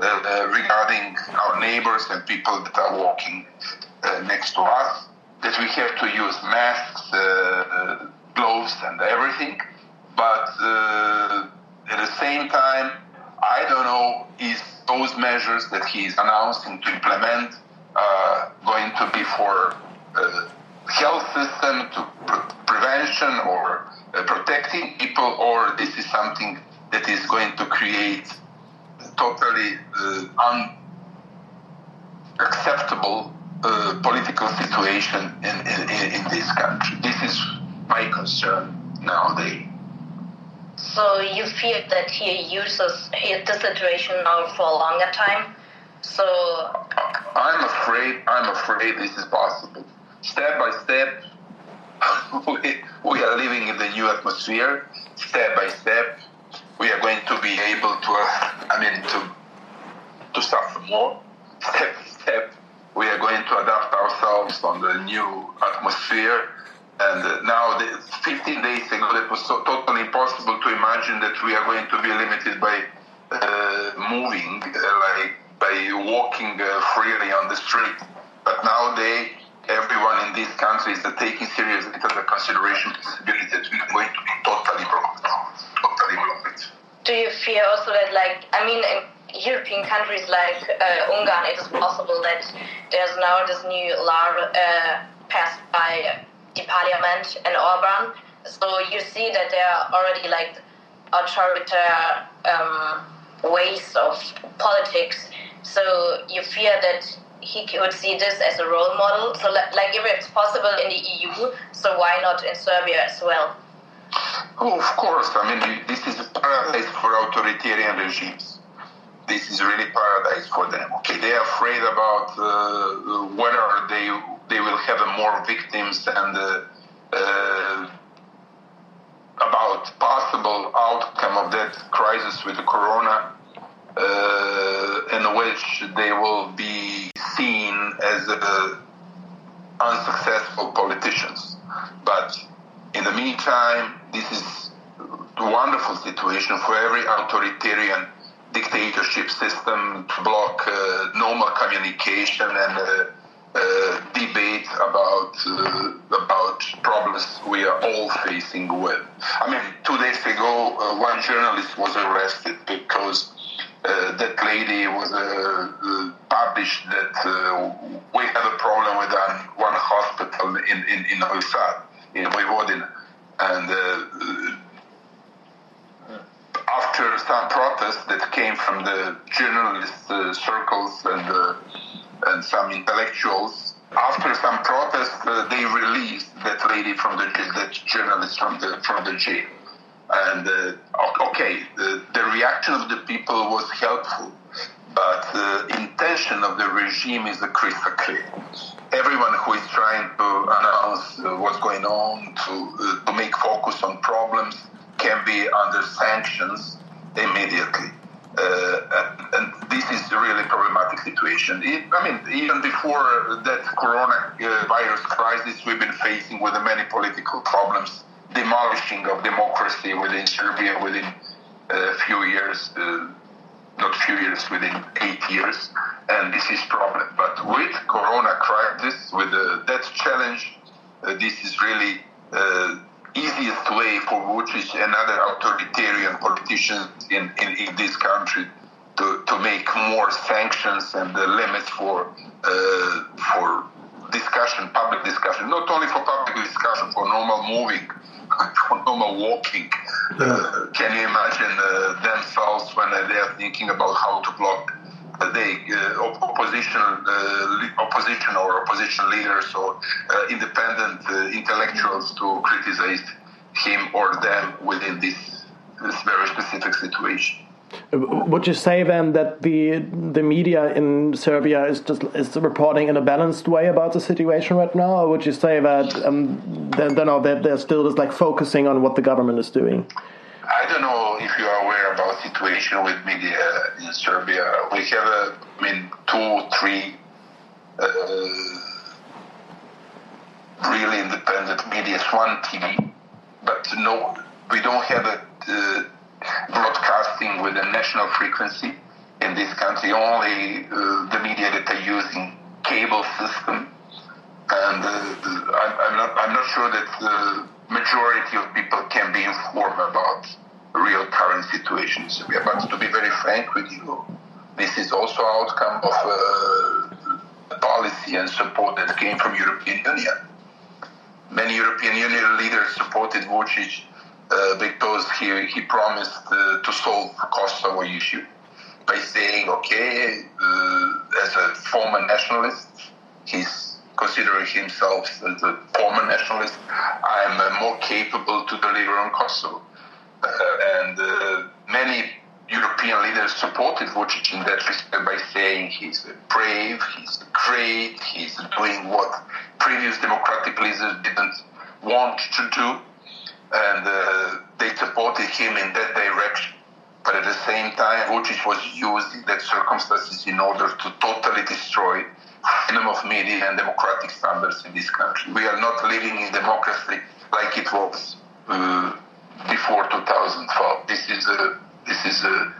uh, uh, regarding our neighbors and people that are walking uh, next to us, that we have to use masks, uh, uh, gloves and everything. But uh, at the same time, I don't know is those measures that he is announcing to implement going to be for health system to pre- prevention or uh, protecting people, or this is something that is going to create totally uh, unacceptable uh, political situation in, in, in this country. This is my concern nowadays. So you fear that he uses the situation now for a longer time? So I'm afraid. I'm afraid this is possible step by step, we, we are living in the new atmosphere. Step by step, we are going to be able to, uh, I mean, to to suffer more. Step by step, we are going to adapt ourselves on the new atmosphere. And uh, now, the, 15 days ago, it was so totally impossible to imagine that we are going to be limited by uh, moving, uh, like by walking uh, freely on the street. But nowadays, everyone in these countries are taking seriously into the consideration possibility that we're going to be totally blocked. Totally. Do you fear also that, like, I mean, in European countries like uh, Ungarn, it is possible that there's now this new law uh, passed by the parliament and Orban. So you see that there are already like authoritarian um, ways of politics. So you fear that he would see this as a role model. So, like, if it's possible in the EU, so why not in Serbia as well? Oh, of course. I mean, this is a paradise for authoritarian regimes. This is really paradise for them. Okay, they are afraid about uh, whether they they will have more victims and uh, uh, about possible outcome of that crisis with the corona uh, in which they will be seen as uh, unsuccessful politicians. But in the meantime, this is a wonderful situation for every authoritarian dictatorship system to block uh, normal communication and uh, uh, debate about uh, about problems we are all facing with. I mean, two days ago, one journalist was arrested because uh, that lady was uh, uh, published that we have a problem with one hospital in in in Novi in Vojvodina, and after some protests that came from the journalist uh, circles and uh, and some intellectuals, after some protests, uh, they released that lady from the that journalist from the from the jail. And uh, okay, the, the, reaction of the people was helpful, but the intention of the regime is crystal clear. Everyone who is trying to announce uh, what's going on, to, uh, to make focus on problems, can be under sanctions immediately. Uh, and, this is a really problematic situation. It, I mean, even before that coronavirus crisis, we've been facing with many political problems, demolishing of democracy within Serbia within a few years, uh, not few years, within eight years, and this is problem. But with corona crisis, with uh, that challenge, uh, this is really uh, easiest way for Vucic and other authoritarian politicians in, in, in this country to, to make more sanctions and the limits for uh, for discussion, public discussion, not only for public discussion, for normal moving, normal walking. Uh, can you imagine uh, themselves when they are thinking about how to block the uh, opposition, uh, opposition or opposition leaders or uh, independent intellectuals to criticize him or them within this, this very specific situation. Would you say then that the the media in Serbia is just is reporting in a balanced way about the situation right now, or would you say that um, they, they know that they're still just like focusing on what the government is doing? I don't know if you are aware about the situation with media in Serbia. We have, I mean, two, three uh, really independent media, one TV, but no, we don't have a uh, broadcasting with a national frequency in this country. Only uh, the media that are using cable system, and uh, I'm, I'm, not, I'm not sure that the majority of people can be informed about real current situations. But to be very frank with you, this is also outcome of uh, policy and support that came from European Union. Many European Union leaders supported Vucic uh, because he, he promised uh, to solve the Kosovo issue by saying, okay, uh, as a former nationalist, he's considering himself as a former nationalist, I'm uh, more capable to deliver on Kosovo. And many European leaders supported Vucic in that respect by saying he's brave, he's great, he's doing what previous democratic leaders didn't want to do, and uh, they supported him in that direction. But at the same time, Vucic was using that circumstances in order to totally destroy freedom of media and democratic standards in this country. We are not living in democracy like it was uh, before 2012. This is a this is a,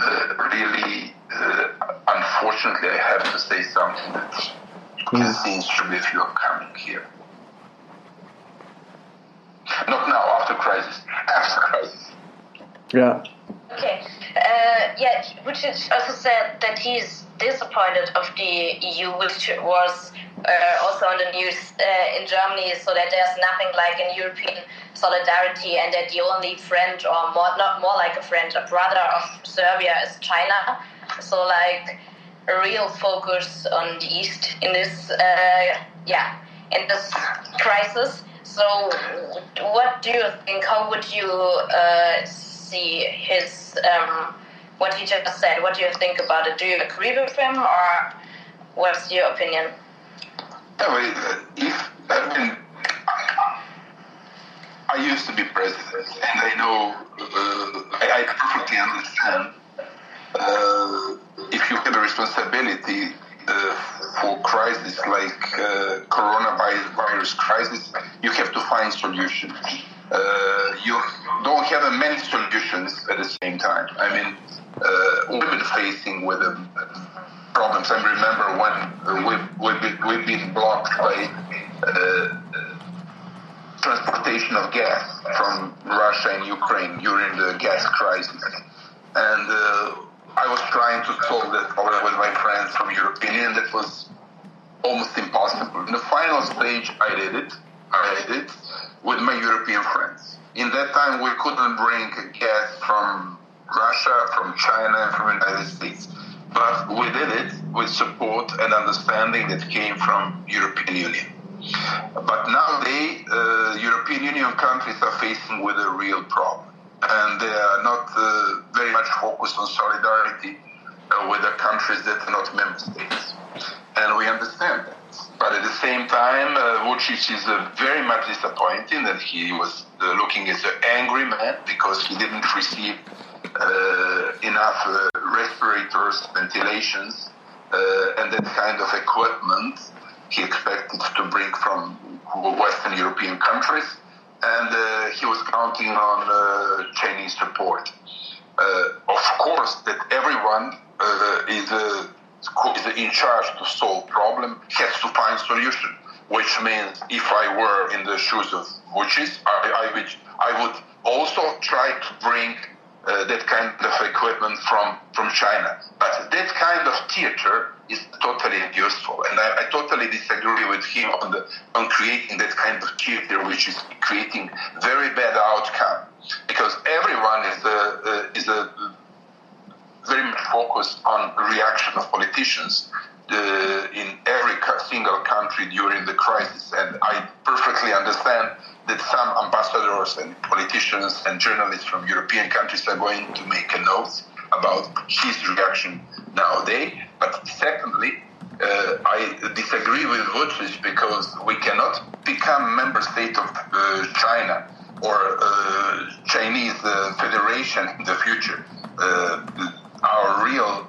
a really uh, unfortunately I have to say something that you can mm. see in Serbia if you are coming here. Not now, after crisis. After crisis. Yeah. Okay. Uh, yeah, which is also said that he's disappointed of the EU, which was uh, also on the news uh, in Germany, so that there's nothing like an European solidarity, and that the only friend, or more, not more like a friend, a brother of Serbia is China. So like a real focus on the East in this, uh, yeah, in this crisis. So, what do you think? How would you uh, see his um, what he just said? What do you think about it? Do you agree with him, or what's your opinion? Uh, if I mean, I used to be president, and I know uh, I, I, perfectly understand. Uh, if you have a responsibility uh, for crisis like uh, coronavirus crisis, you have to find solutions. Uh, you don't have many solutions at the same time. I mean, we've been facing with them problems. I remember when we've, we've, been, we've been blocked by uh, transportation of gas from Russia and Ukraine during the gas crisis. And uh, I was trying to solve that problem with my friends from European Union. That was almost impossible. In the final stage, I did it. I did it with my European friends. In that time, we couldn't bring gas from Russia, from China, from the United States but we did it with support and understanding that came from European Union. But nowadays, uh, European Union countries are facing with a real problem, and they are not uh, very much focused on solidarity uh, with the countries that are not member states, and we understand that. But at the same time, uh, Vucic is uh, very much disappointing that he was uh, looking as an angry man because he didn't receive uh, enough respirators, ventilations, and that kind of equipment he expected to bring from Western European countries, and uh, he was counting on uh, Chinese support. of course, that everyone is, is in charge to solve problem has to find solution which means if I were in the shoes of Vucic, I, I, I would also try to bring uh, that kind of equipment from, from China. But that kind of theater is totally useful. And I, I totally disagree with him on, the, on creating that kind of theater, which is creating very bad outcome. Because everyone is a, uh, is a very much focused on reaction of politicians uh, in every single country during the crisis. And I perfectly understand that some ambassadors and politicians and journalists from European countries are going to make a note about his reaction nowadays. But secondly, uh, I disagree with Vucic because we cannot become member state of uh, China or uh, Chinese uh, Federation in the future. Our real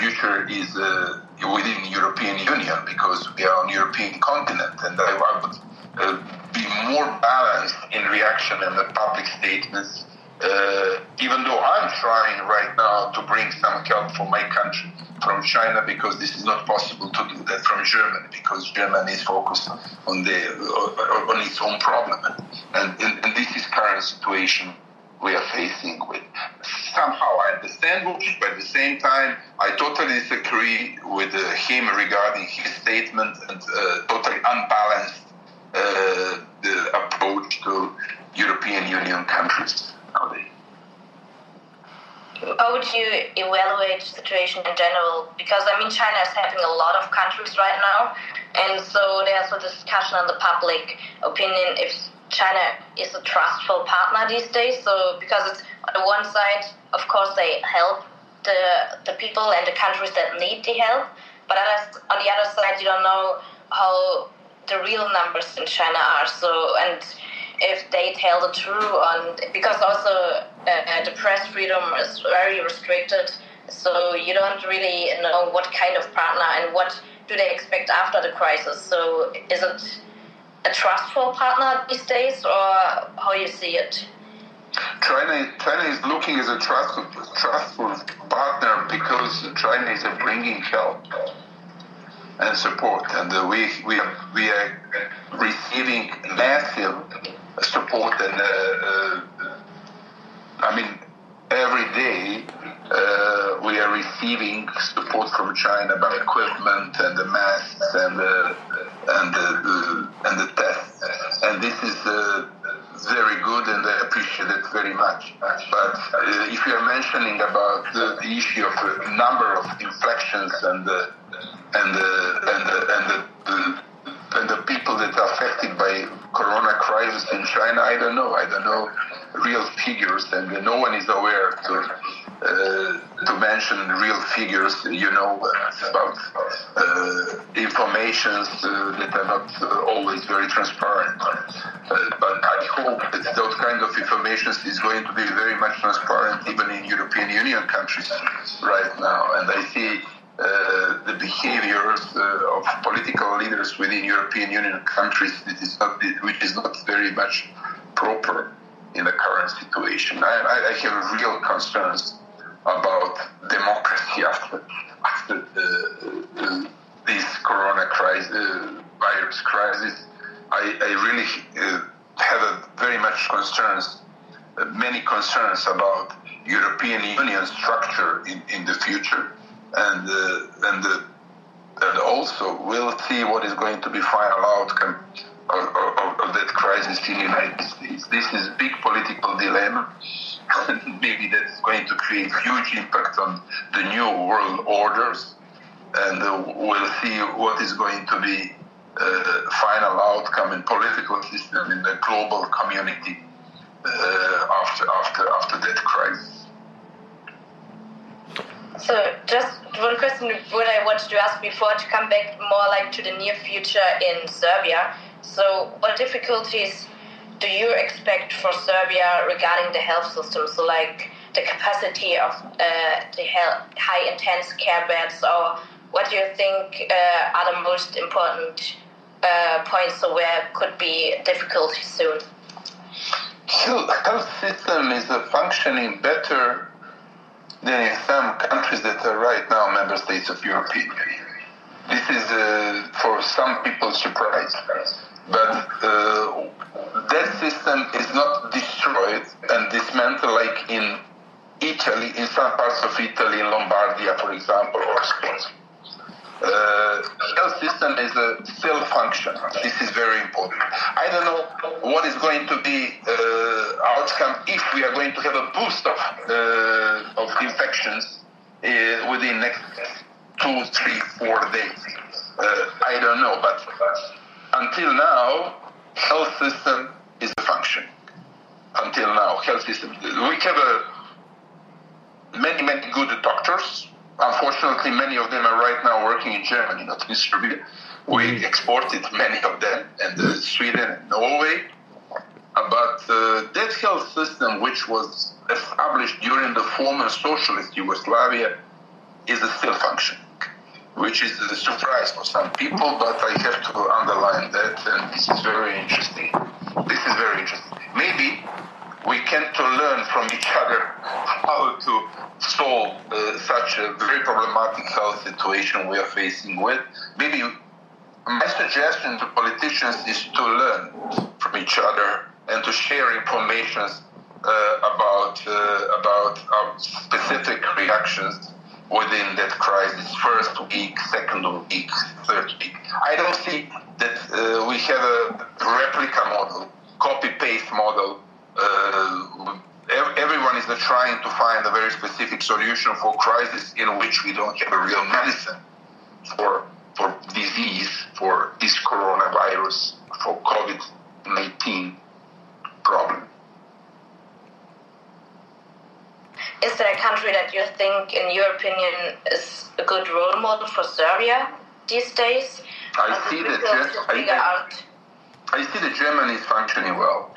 future is within European Union because we are on European continent, and I, I would uh, be more balanced in reaction and the public statements. Uh, even though I'm trying right now to bring some help for my country from China because this is not possible to do that from Germany because Germany is focused on the on its own problem and, and, and this is current situation we are facing with. Somehow I understand Vucic, but at the same time, I totally disagree with uh, him regarding his statement and uh, totally unbalanced uh, approach to European Union countries nowadays. How would you evaluate the situation in general? Because I mean, China is having a lot of countries right now, and so there's a discussion on the public opinion if China is a trustful partner these days. So because it's on the one side, of course, they help the the people and the countries that need the help, but on the other side, you don't know how the real numbers in China are. So and if they tell the truth on because also uh, the press freedom is very restricted. So you don't really know what kind of partner and what do they expect after the crisis. So is it a trustful partner these days, or how you see it? China, China is looking as a trustful, trustful partner because China is bringing help and support, and uh, we we are, we are receiving massive support, and uh, uh, I mean every day uh, we are receiving support from China by equipment and the masks and the Uh, and the, and the tests, and this is uh, very good, and I appreciate it very much. But uh, if you are mentioning about the, the issue of number of inflections and the and the and the, and the, the and the people that are affected by corona crisis in China, I don't know. I don't know real figures, and no one is aware to uh, to mention real figures. You know about uh, informations uh, that are not always very transparent. Uh, but I hope that those kind of information is going to be very much transparent, even in European Union countries right now. And I see. Uh, the behaviors uh, of political leaders within European Union countries, is not, which is not very much proper in the current situation. I, I have real concerns about democracy after, after this corona crisis, uh, virus crisis. I, I really uh, have very much concerns, uh, many concerns about European Union structure in, in the future, and uh, and and also we'll see what is going to be final outcome of, of, of that crisis in the United States. This is a big political dilemma. Maybe that's going to create huge impact on the new world orders, and uh, we'll see what is going to be uh, final outcome in political system in the global community uh, after after after that crisis. So just one question what I wanted to ask before to come back more like to the near future in Serbia. So, what difficulties do you expect for Serbia regarding the health system? So, like the capacity of uh, the high intense care beds, or what do you think uh, are the most important uh, points where could be difficulty soon? So, health system is functioning better in some countries that are right now member states of European Union. This is uh, for some people surprise, but uh, that system is not destroyed and dismantled like in Italy, in some parts of Italy, in Lombardia, for example, or Spain. Uh, health system is a still function. This is very important. I don't know what is going to be uh, outcome if we are going to have a boost of uh, of infections uh, within next two, three, four days. Uh, I don't know, but until now, health system is a function. Until now, health system. We have a many, many good doctors. Unfortunately, many of them are right now working in Germany, not in Serbia. We mm-hmm. exported many of them, and uh, Sweden and Norway. But uh, that health system, which was established during the former socialist Yugoslavia, is still functioning, which is a surprise for some people, but I have to underline that, and this is very interesting. This is very interesting. Maybe we can to learn from each other how to solve uh, such a very problematic health situation we are facing with. Maybe my suggestion to politicians is to learn from each other and to share information uh, about uh, about our specific reactions within that crisis. First week, second week, third week. I don't see that uh, we have a replica model, copy paste model uh, everyone is trying to find a very specific solution for crisis in which we don't have a real medicine for for disease, for this coronavirus, for COVID nineteen problem. Is there a country that you think, in your opinion, is a good role model for Serbia these days? I see that I, I, I see that Germany is functioning well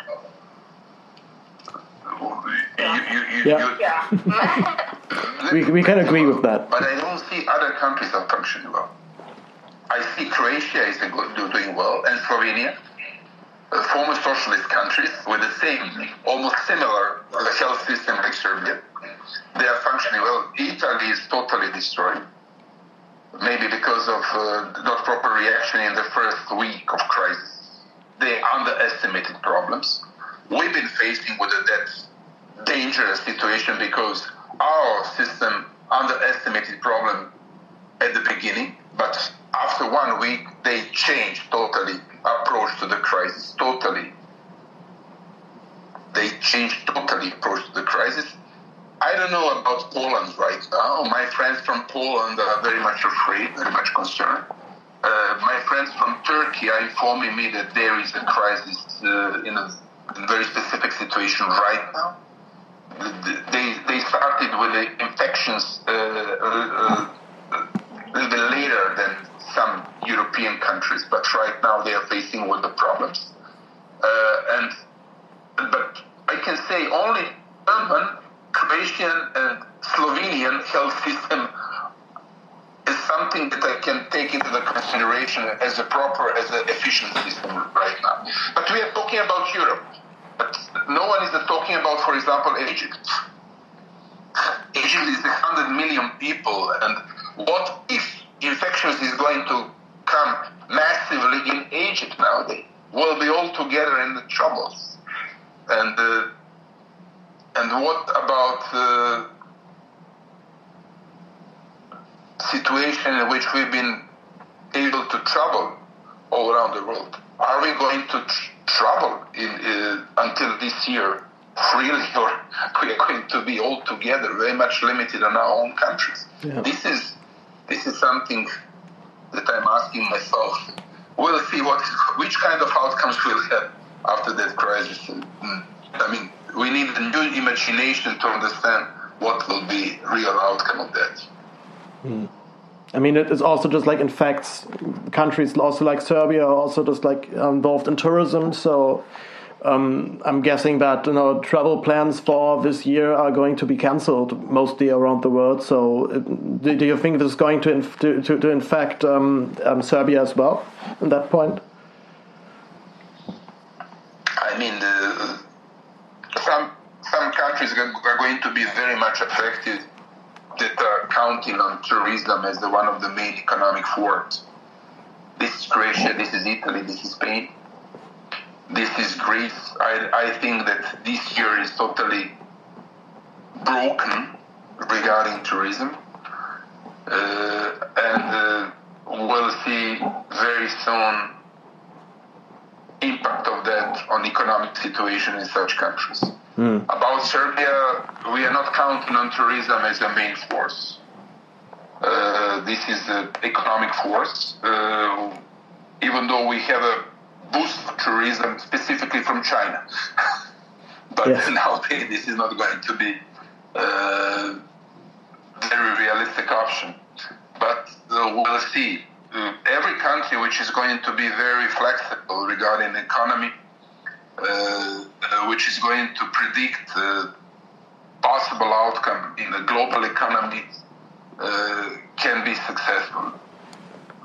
yeah. yeah. we, we can agree with that. But I don't see other countries are functioning well. I see Croatia is doing well and Slovenia, uh, former socialist countries with the same, almost similar health system like Serbia. They are functioning well. Italy is totally destroyed. Maybe because of uh, not proper reaction in the first week of crisis. They underestimated problems. We've been facing with a dangerous situation because our system underestimated problem at the beginning, but after one week they changed totally approach to the crisis. Totally, they changed totally approach to the crisis. I don't know about Poland right now. My friends from Poland are very much afraid, very much concerned. Uh, my friends from Turkey are informing me that there is a crisis uh, in a very specific situation right now they, they started with the infections uh, uh, a little bit later than some European countries, but right now they are facing with the problems. Uh, and but I can say only German, Croatian, and Slovenian health system is something that I can take into the consideration as a proper, as an efficient system right now. But we are talking about Europe. But no one is talking about, for example, Egypt. Egypt is 100 million people, and what if infections is going to come massively in Egypt nowadays? We'll be all together in the troubles. And uh, and what about the situation in which we've been able to travel all around the world? Are we going to tr- travel in, uh, until this year freely, or we are going to be all together very much limited in our own countries? Yeah. This is this is something that I'm asking myself. We'll see what which kind of outcomes we'll have after that crisis. Mm. I mean, we need a new imagination to understand what will be real outcome of that. Mm. I mean, it is also just like infects countries also like Serbia are also just like involved in tourism. So um, I'm guessing that you know travel plans for this year are going to be cancelled mostly around the world. So, do, do you think this is going to to, to, to infect um, um, Serbia as well at that point? I mean, the, some some countries are going to be very much affected that are counting on tourism as the one of the main economic force. This is Croatia, this is Italy, this is Spain this is Greece. I, I think that this year is totally broken regarding tourism. Uh, and uh, we'll see very soon impact of that on economic situation in such countries. Mm. About Serbia, we are not counting on tourism as a main force. Uh, this is an economic force. Uh, even though we have a boost of tourism specifically from China. but yes. nowadays, this is not going to be a uh, very realistic option. But uh, we'll see. Uh, every country which is going to be very flexible regarding economy, which is going to predict possible outcome in the global economy, uh, can be successful.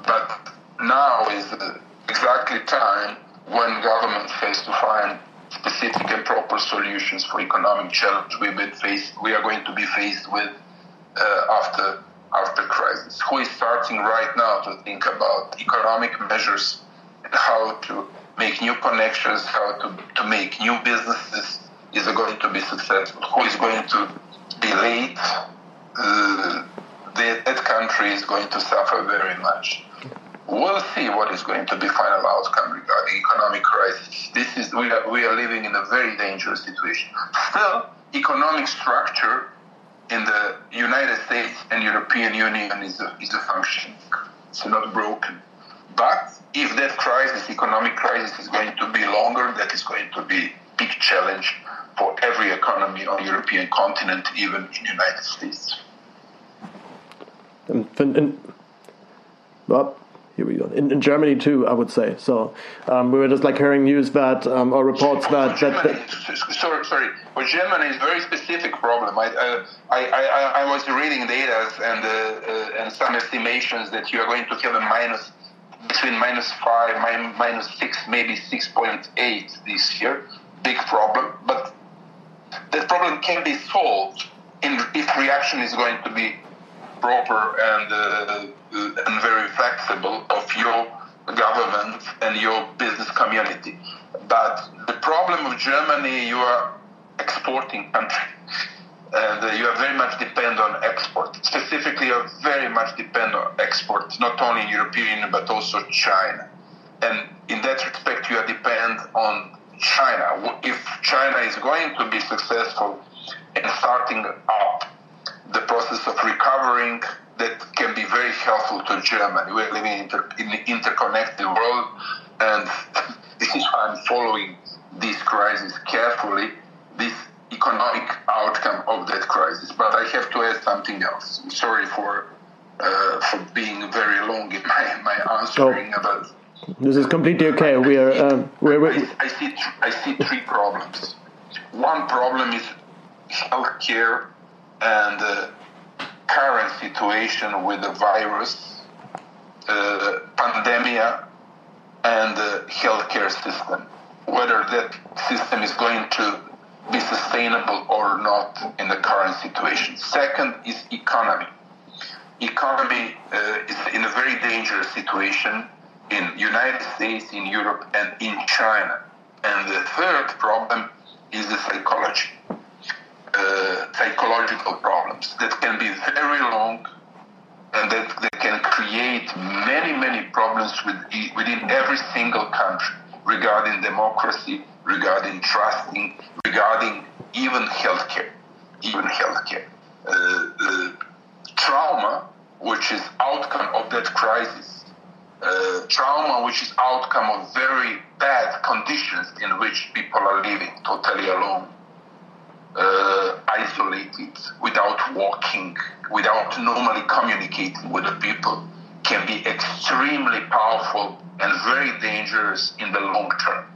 But now is exactly time when government has to find specific and proper solutions for economic challenge we been faced, we are going to be faced with uh, after after crisis. Who is starting right now to think about economic measures and how to make new connections, how to, to make new businesses is going to be successful. Who is going to be late? Uh, that, that country is going to suffer very much. We'll see what is going to be final outcome regarding economic crisis. This is we are, we are living in a very dangerous situation. Still, economic structure in the United States and European Union is a, is a function. It's not broken. But if that crisis, economic crisis, is going to be longer, that is going to be big challenge for every economy on European continent, even in the United States. And, and, well, here we go. In, in, Germany too, I would say. So um, we were just like hearing news that um, or reports that, that, that, sorry, sorry. For Germany, it's a very specific problem. I, uh, I, I, I, was reading data and uh, uh, and some estimations that you are going to have a minus between minus five, minus six, maybe six point eight this year. Big problem, but that problem can be solved in, if reaction is going to be proper and uh, and very flexible of your government and your business community. But the problem of Germany, you are exporting country. And uh, you are very much depend on export. Specifically, you are very much depend on export, not only European but also China. And in that respect, you are depend on China. If China is going to be successful in starting up the process of recovering that can be very helpful to Germany. We're living in, inter- in an interconnected world, and this is why I'm following this crisis carefully, this economic outcome of that crisis. But I have to add something else. Sorry for uh, for being very long in my, my answering oh. about. This is completely okay. We are. Uh, we're, we're, I, I, see. I see three problems. One problem is healthcare and uh, current situation with the virus, uh, pandemic, and the healthcare system, whether that system is going to be sustainable or not in the current situation. Second is economy. Economy uh, is in a very dangerous situation in United States, in Europe, and in China. And the third problem is the psychology uh, psychological problems that can be very long and that, that can create many, many problems with, within every single country regarding democracy, regarding trusting, regarding even healthcare, even healthcare. Uh, uh, trauma, which is outcome of that crisis, uh, trauma, which is outcome of very bad conditions in which people are living totally alone, uh, isolated, without walking, without normally communicating with the people, can be extremely powerful and very dangerous in the long term.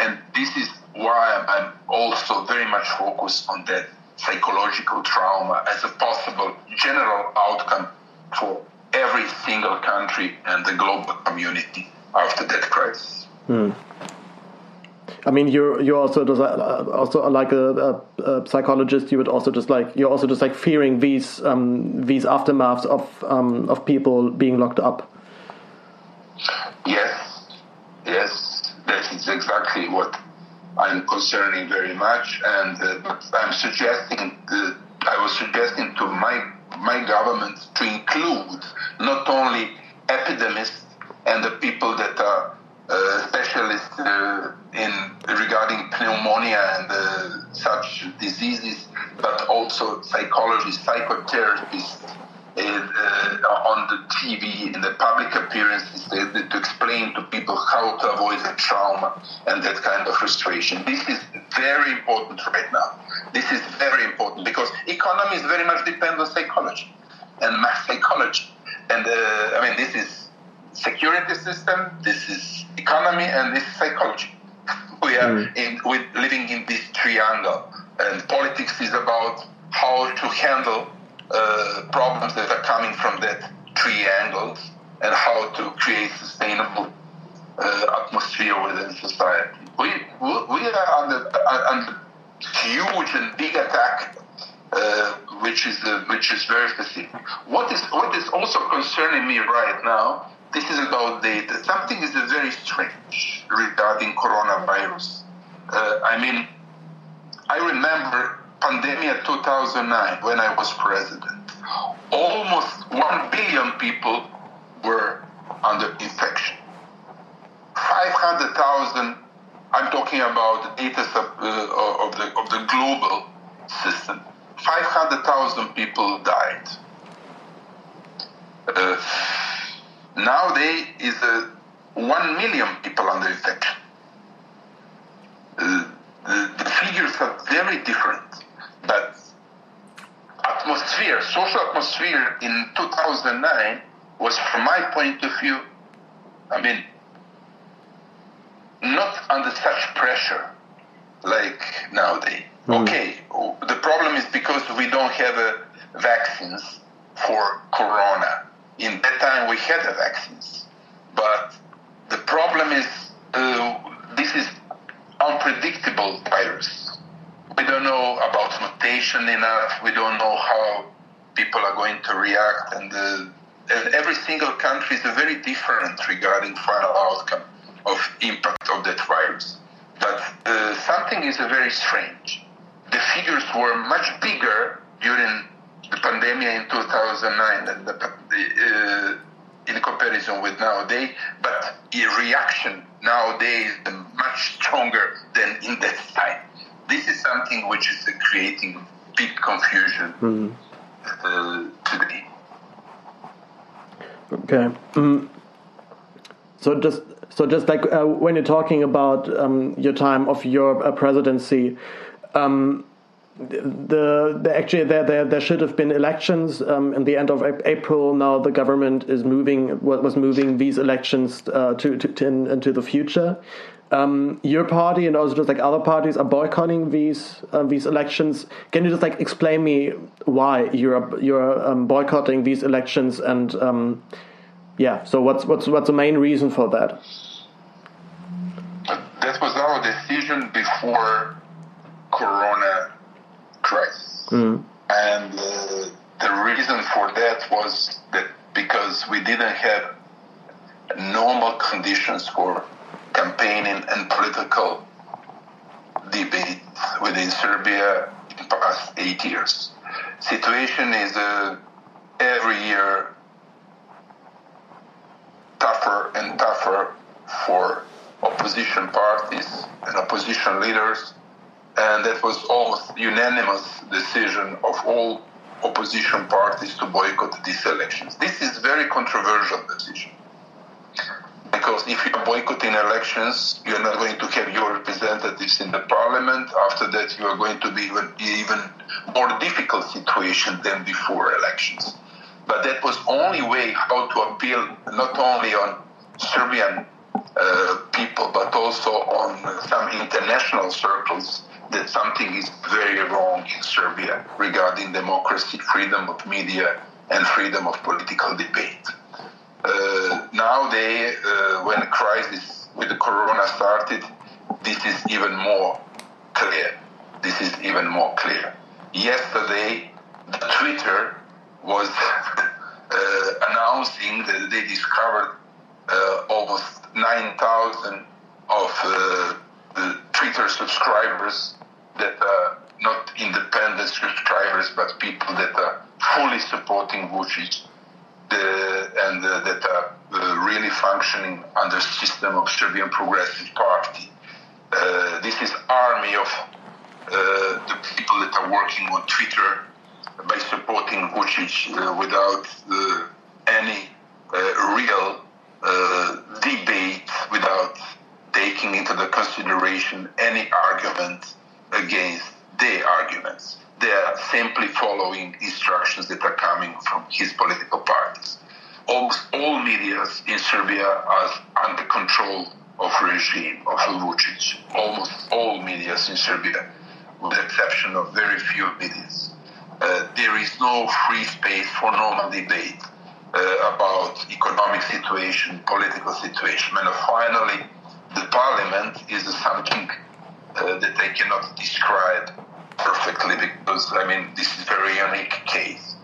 And this is why I'm also very much focused on that psychological trauma as a possible general outcome for every single country and the global community after that crisis. Hmm. I mean, you're you're also just, uh, also like a, a, a, psychologist. You would also just like you're also just like fearing these um, these aftermaths of um, of people being locked up. Yes, yes, that is exactly what I'm concerning very much, and uh, I'm suggesting uh, I was suggesting to my my government to include not only epidemics and the people that are uh, specialists uh, in regarding pneumonia and uh, such diseases, but also psychologists, psychotherapists on the TV in the public appearances to explain to people how to avoid the trauma and that kind of frustration. This is very important right now. This is very important because economy is very much dependent on psychology and mass psychology. And uh, I mean, this is security system, this is economy, and this is psychology. We are mm. in, with living in this triangle, and politics is about how to handle uh, problems that are coming from that triangle and how to create sustainable uh, atmosphere within society. We, we are under, under huge and big attack uh, which is uh, which is very specific. What is what is also concerning me right now this is about data. Something is very strange regarding coronavirus. Uh, I mean, I remember pandemic 2009 when I was president. Almost 1 billion people were under infection. 500,000, I'm talking about the data of, uh, of, the, of the global system. 500,000 people died. Uh, Nowadays is uh, 1 million people under infection. Uh, the, the figures are very different, but atmosphere, social atmosphere in 2009 was, from my point of view, I mean, not under such pressure like nowadays. Mm. Okay, the problem is because we don't have uh, vaccines for corona in that time we had the vaccines. But the problem is uh, this is unpredictable virus. We don't know about mutation enough. We don't know how people are going to react, and, uh, and every single country is very different regarding final outcome of impact of that virus. But uh, something is very strange. The figures were much bigger during the pandemic in 2009 and the, uh, in comparison with nowadays, but the reaction nowadays is much stronger than in that time. This is something which is creating big confusion mm. uh, today. Okay. Mm. So just so just like uh, when you're talking about um, your time of your uh, presidency, um, the, the actually there, there there should have been elections um, in the end of April. Now the government is moving what was moving these elections uh, to, to, to in, into the future. Um, your party and also just like other parties are boycotting these um, these elections. Can you just like explain me why you're you're um, boycotting these elections and um, yeah? So what's what's what's the main reason for that? That was our decision before Corona crisis. Mm. And uh, the reason for that was that because we didn't have normal conditions for campaigning and political debate within Serbia in the past eight years. Situation is uh, every year tougher and tougher for opposition parties and opposition leaders and that was almost unanimous decision of all opposition parties to boycott these elections. This is very controversial decision because if you're boycotting elections, you're not going to have your representatives in the parliament. After that, you are going to be even even more difficult situation than before elections. But that was only way how to appeal not only on Serbian uh, people, but also on some international circles that something is very wrong in Serbia regarding democracy, freedom of media, and freedom of political debate. Uh, now they, uh, when the crisis with the corona started, this is even more clear. This is even more clear. Yesterday, Twitter was uh, announcing that they discovered uh, almost 9,000 of uh, the Twitter subscribers that are not independent subscribers, but people that are fully supporting Vucic the, and uh, that are uh, really functioning under system of Serbian Progressive Party. Uh, this is army of uh, the people that are working on Twitter by supporting Vucic uh, without uh, any real debate, without taking into the consideration any argument against their arguments. They are simply following instructions that are coming from his political parties. Almost all media in Serbia are under control of regime of Vucic. Almost all media in Serbia, with the exception of very few media. Uh, there is no free space for normal debate uh, about economic situation, political situation, and finally, the parliament is something uh, that I cannot describe perfectly because I mean this is a very unique case.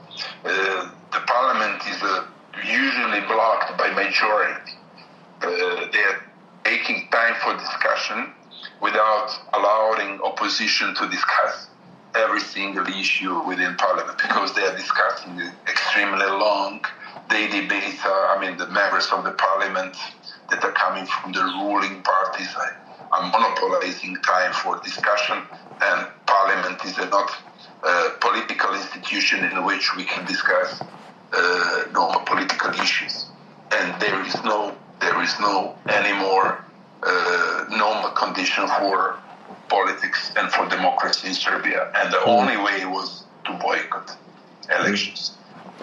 Uh, the parliament is uh, usually blocked by majority. Uh, they are taking time for discussion without allowing opposition to discuss every single issue within parliament because they are discussing extremely long. They debate, uh, I mean, the members of the parliament that are coming from the ruling parties are monopolizing time for discussion, and parliament is a not a political institution in which we can discuss uh, normal political issues. And there is no, there is no anymore uh, normal condition for politics and for democracy in Serbia. And the only way was to boycott elections.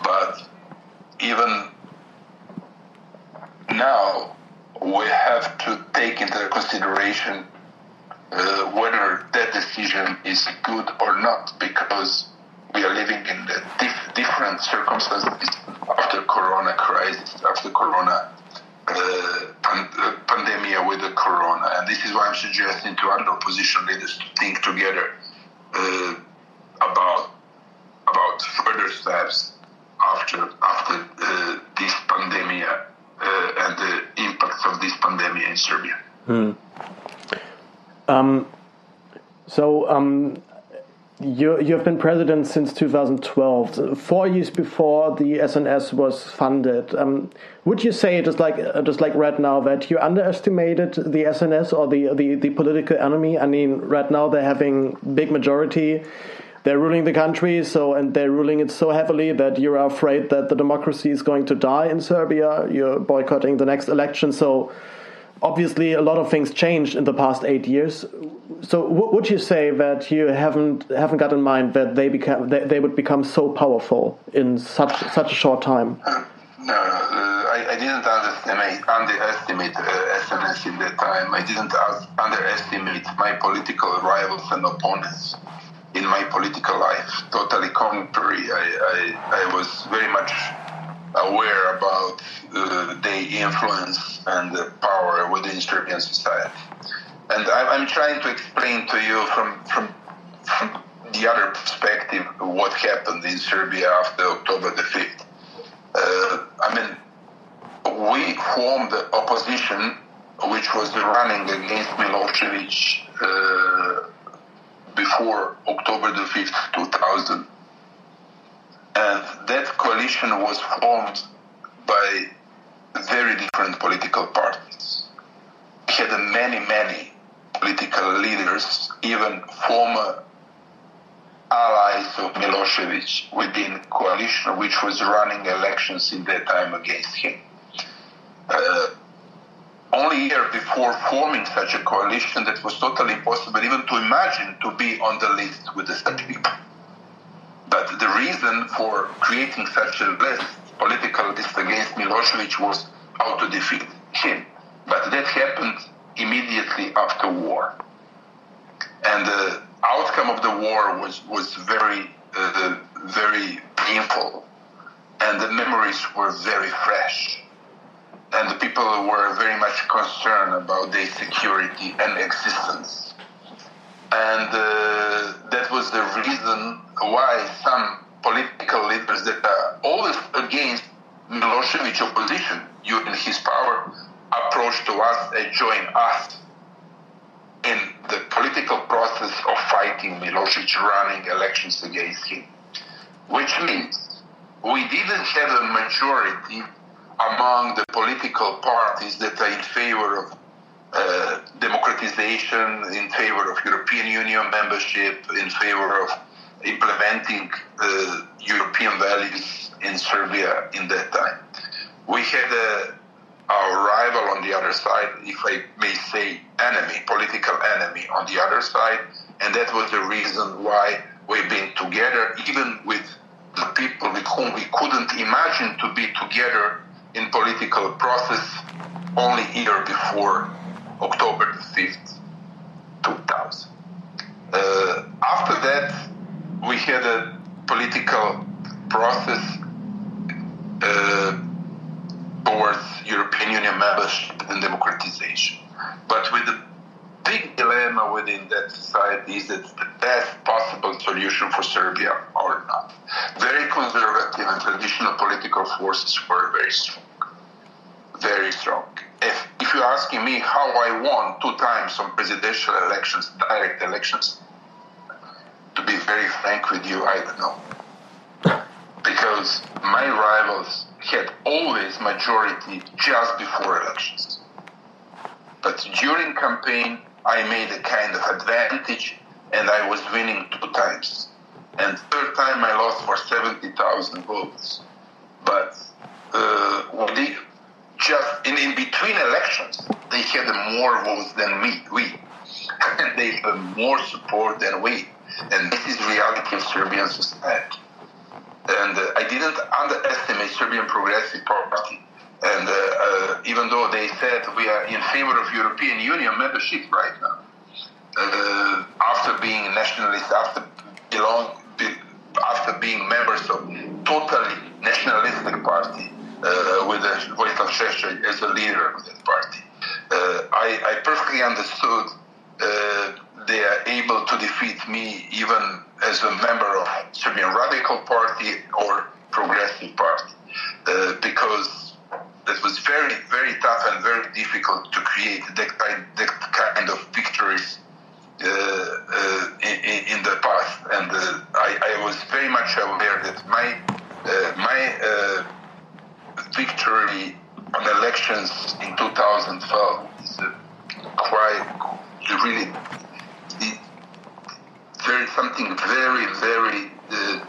But even now, we have to take into consideration uh, whether that decision is good or not because we are living in dif- different circumstances after corona crisis, after corona uh, pan- uh, pandemic with the corona. And this is why I'm suggesting to other opposition leaders to think together uh, about about further steps after after uh, this pandemic uh, and the impacts of this pandemic in Serbia. Hmm. Um, so um, you you have been president since 2012, four years before the SNS was funded. Um, would you say just like just like right now that you underestimated the SNS or the, the the political enemy? I mean, right now they're having big majority they're ruling the country so and they're ruling it so heavily that you're afraid that the democracy is going to die in Serbia. You're boycotting the next election. So obviously a lot of things changed in the past eight years. So would you say that you haven't haven't got in mind that they become they, they would become so powerful in such such a short time? Uh, no, uh, I, I, didn't underestimate underestimate uh, SNS in that time. I didn't underestimate my political rivals and opponents in my political life. Totally contrary. I, I, I was very much aware about uh, the influence and the power within Serbian society. And I, am trying to explain to you from, from, from the other perspective what happened in Serbia after October the 5th. Uh, I mean, we formed the opposition which was running against Milosevic uh, before October the 5th, 2000. And that coalition was formed by very different political parties. We had many, many political leaders, even former allies of Milosevic within coalition, which was running elections in that time against him. Uh, only year before forming such a coalition that was totally impossible even to imagine to be on the list with such people. But the reason for creating such a list, political list against Milosevic was how to defeat him. But that happened immediately after war. And the outcome of the war was, was very, uh, very painful. And the memories were very fresh. And the people were very much concerned about their security and existence. And uh, that was the reason why some political leaders that are always against Milosevic opposition during his power approached to us and joined us in the political process of fighting Milosevic running elections against him. Which means we didn't have a majority among the political parties that are in favor of uh, democratization, in favor of European Union membership, in favor of implementing uh, European values in Serbia in that time. We had a, our rival on the other side, if I may say, enemy, political enemy on the other side, and that was the reason why we've been together, even with the people with whom we couldn't imagine to be together in political process only year before October the 5th, 2000. Uh, after that, we had a political process uh, towards European Union membership and democratization. But with the big dilemma within that society is that the best possible solution for Serbia or not. Very conservative and traditional political forces were very strong. Very strong. If, if you're asking me how I won two times on presidential elections, direct elections, to be very frank with you, I don't know. Because my rivals had always majority just before elections. But during campaign, I made a kind of advantage and I was winning two times. And third time I lost for 70,000 votes. But uh, just in, in between elections, they had more votes than me, we. They had more support than we. And this is reality of Serbian society. And uh, I didn't underestimate Serbian Progressive Party. And uh, uh, even though they said we are in favor of European Union membership right now, uh, after being nationalists, after belong, be, after being members of totally nationalistic party uh, with the Vojislav Šešelj as a leader of that party, uh, I, I perfectly understood they are able to defeat me even as a member of Serbian Radical Party or Progressive Party, uh, because it was very, very tough and very difficult to create that kind, that kind of victories uh, uh, in, in, the past. And uh, I, I, was very much aware that my uh, my uh, victory on elections in 2012 is quite really very something very very uh,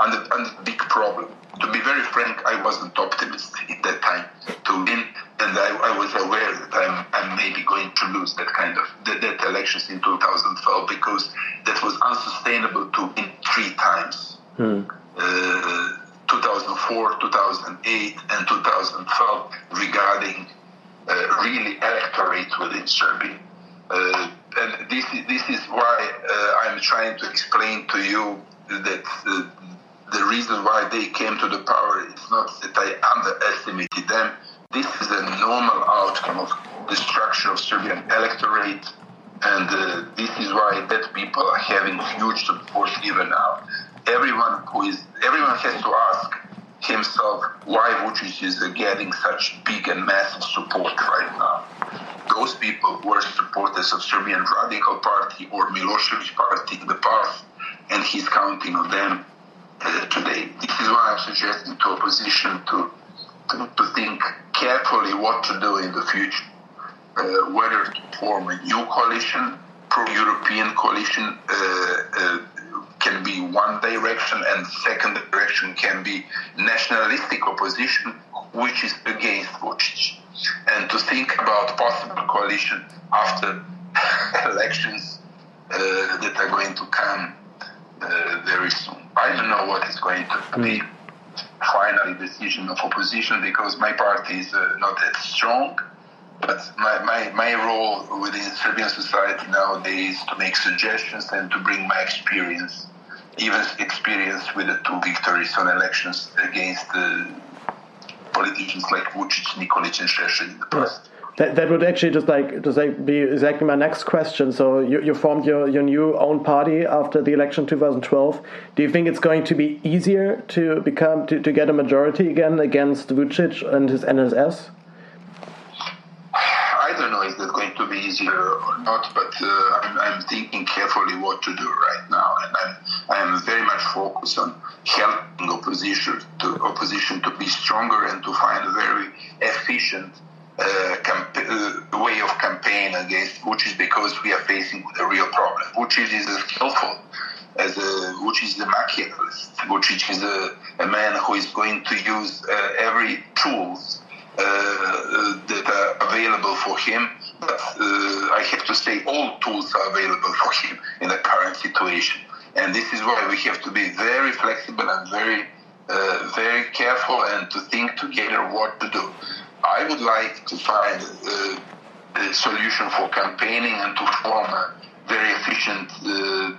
and, and big problem. To be very frank, I wasn't optimistic at that time to win, and I, I was aware that I'm, I'm maybe going to lose that kind of that, that elections in 2012 because that was unsustainable to win three times. Hmm. Uh, 2004, 2008, and 2012 regarding uh, really electorate within Serbia. Uh, and this is, this is why uh, I'm trying to explain to you that the reason why they came to the power is not that I underestimated them. This is a normal outcome of the structure of Serbian electorate, and uh, this is why that people are having huge support even now. Everyone who is everyone has to ask himself why Vucic is getting such big and massive support right now those people who were supporters of Serbian Radical Party or Milosevic Party in the past, and he's counting on them uh, today. This is why I'm suggesting to opposition to, to, to think carefully what to do in the future, uh, whether to form a new coalition, pro-European coalition, uh, uh can be one direction, and second direction can be nationalistic opposition, which is against Vucic. And to think about possible coalition after elections uh, that are going to come uh, very soon. I don't know what is going to be final decision of opposition because my party is uh, not that strong But my, my, my role within Serbian society nowadays is to make suggestions and to bring my experience, even experience with the two victories on elections against the politicians like Vucic, Nikolic, and Šešelj in the past. That, that would actually just like just like be exactly my next question. So you, you formed your, your new own party after the election 2012. Do you think it's going to be easier to become to, to get a majority again against Vucic and his NSS? I don't know if it's going to be easier or not, but uh, I'm, I'm, thinking carefully what to do right now, and I'm I'm very much focused on helping opposition to opposition to be stronger and to find a very efficient uh, uh, way of campaign against Vucic because we are facing a real problem. Vucic is as skillful as a, Vucic is a Machiavellist. Vucic is a, a man who is going to use uh, every tools uh, uh, that are available for him. But uh, I have to say, all tools are available for him in the current situation, and this is why we have to be very flexible and very, very careful and to think together what to do. I would like to find a, a solution for campaigning and to form a very efficient uh,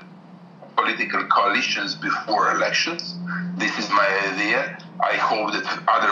political coalitions before elections. This is my idea. I hope that other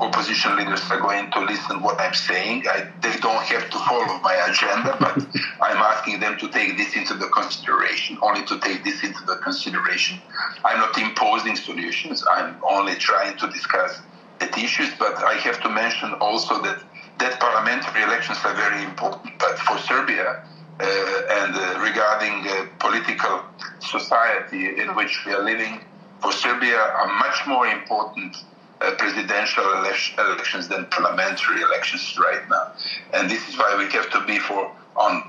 opposition leaders are going to listen what I'm saying. I, they don't have to follow my agenda, but I'm asking them to take this into the consideration. Only to take this into the consideration. I'm not imposing solutions. I'm only trying to discuss the issues, but I have to mention also that that parliamentary elections are very important. But for Serbia and uh, regarding uh, political society in which we are living, for Serbia are much more important uh, presidential elections than parliamentary elections right now. And this is why we have to be for on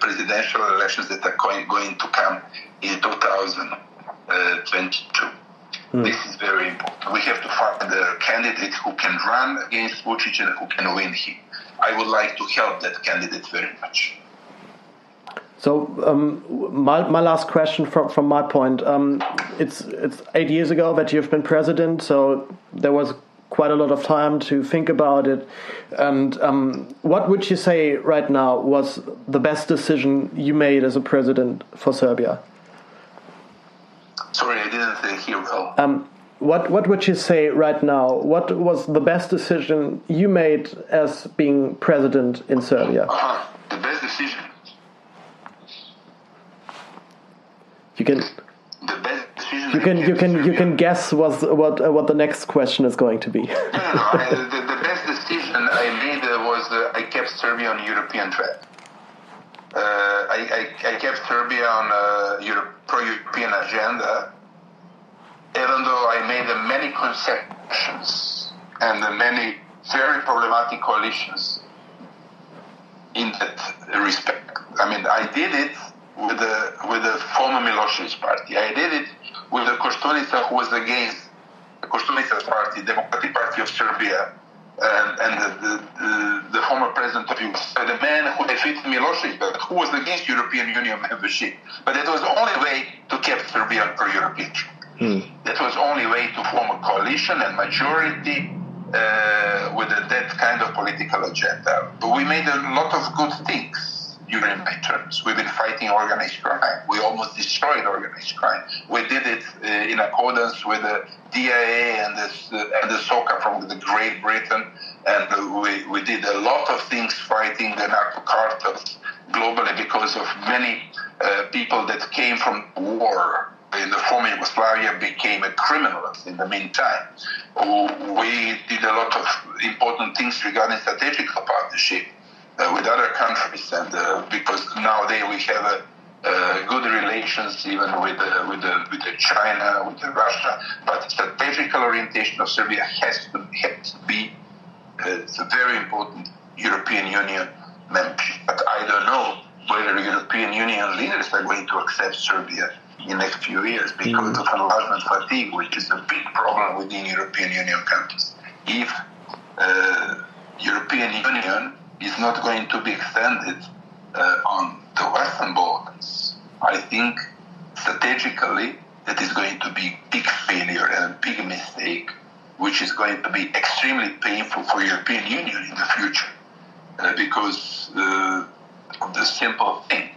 presidential elections that are going, going to come in 2022. Mm. This is very important. We have to find a candidate who can run against Vucic and who can win him. I would like to help that candidate very much. So um, my, my last question from, from my point, um, it's it's eight years ago that you've been president, so there was quite a lot of time to think about it. And um, what would you say right now was the best decision you made as a president for Serbia? Sorry, I didn't hear well. Um, what what would you say right now? What was the best decision you made as being president in Serbia? Uh, the best decision. You can. The best decision. You can you can you can guess what what uh, what the next question is going to be. no, no, no. I, the, the, best decision I made uh, was uh, I kept Serbia on European track. Uh, I, I, I, kept Serbia on a Euro, pro-European agenda, even though I made many concessions and the many very problematic coalitions in that respect. I mean, I did it with the with the former Milosevic party. I did it with the Kostunica, who was against the Kostunica party, Democratic Party of Serbia, and, and the, the, the, the, former president of Yugoslavia, the man who defeated Milosevic, who was against European Union membership. But that was the only way to keep Serbia pro-European. Hmm. That was the only way to form a coalition and majority uh, with a, that kind of political agenda. But we made a lot of good things during my terms. We've been fighting organized crime. We almost destroyed organized crime. We did it uh, in accordance with the DEA and the, uh, and the SOCA from the Great Britain. And we, we did a lot of things fighting the narco cartels globally because of many uh, people that came from war in the former Yugoslavia became a criminals in the meantime. We did a lot of important things regarding strategic partnership with other countries, and uh, because nowadays we have a uh, good relations even with uh, with uh, with China, with Russia. But strategical orientation of Serbia has to, has to be it's a very important European Union membership. But I don't know whether European Union leaders are going to accept Serbia in the next few years because mm. of enlargement fatigue, which is a big problem within European Union countries. If uh, European Union is not going to be extended uh, on the Western Balkans, I think strategically that is going to be big failure and a big mistake, which is going to be extremely painful for European Union in the future. uh, because uh, of the simple thing.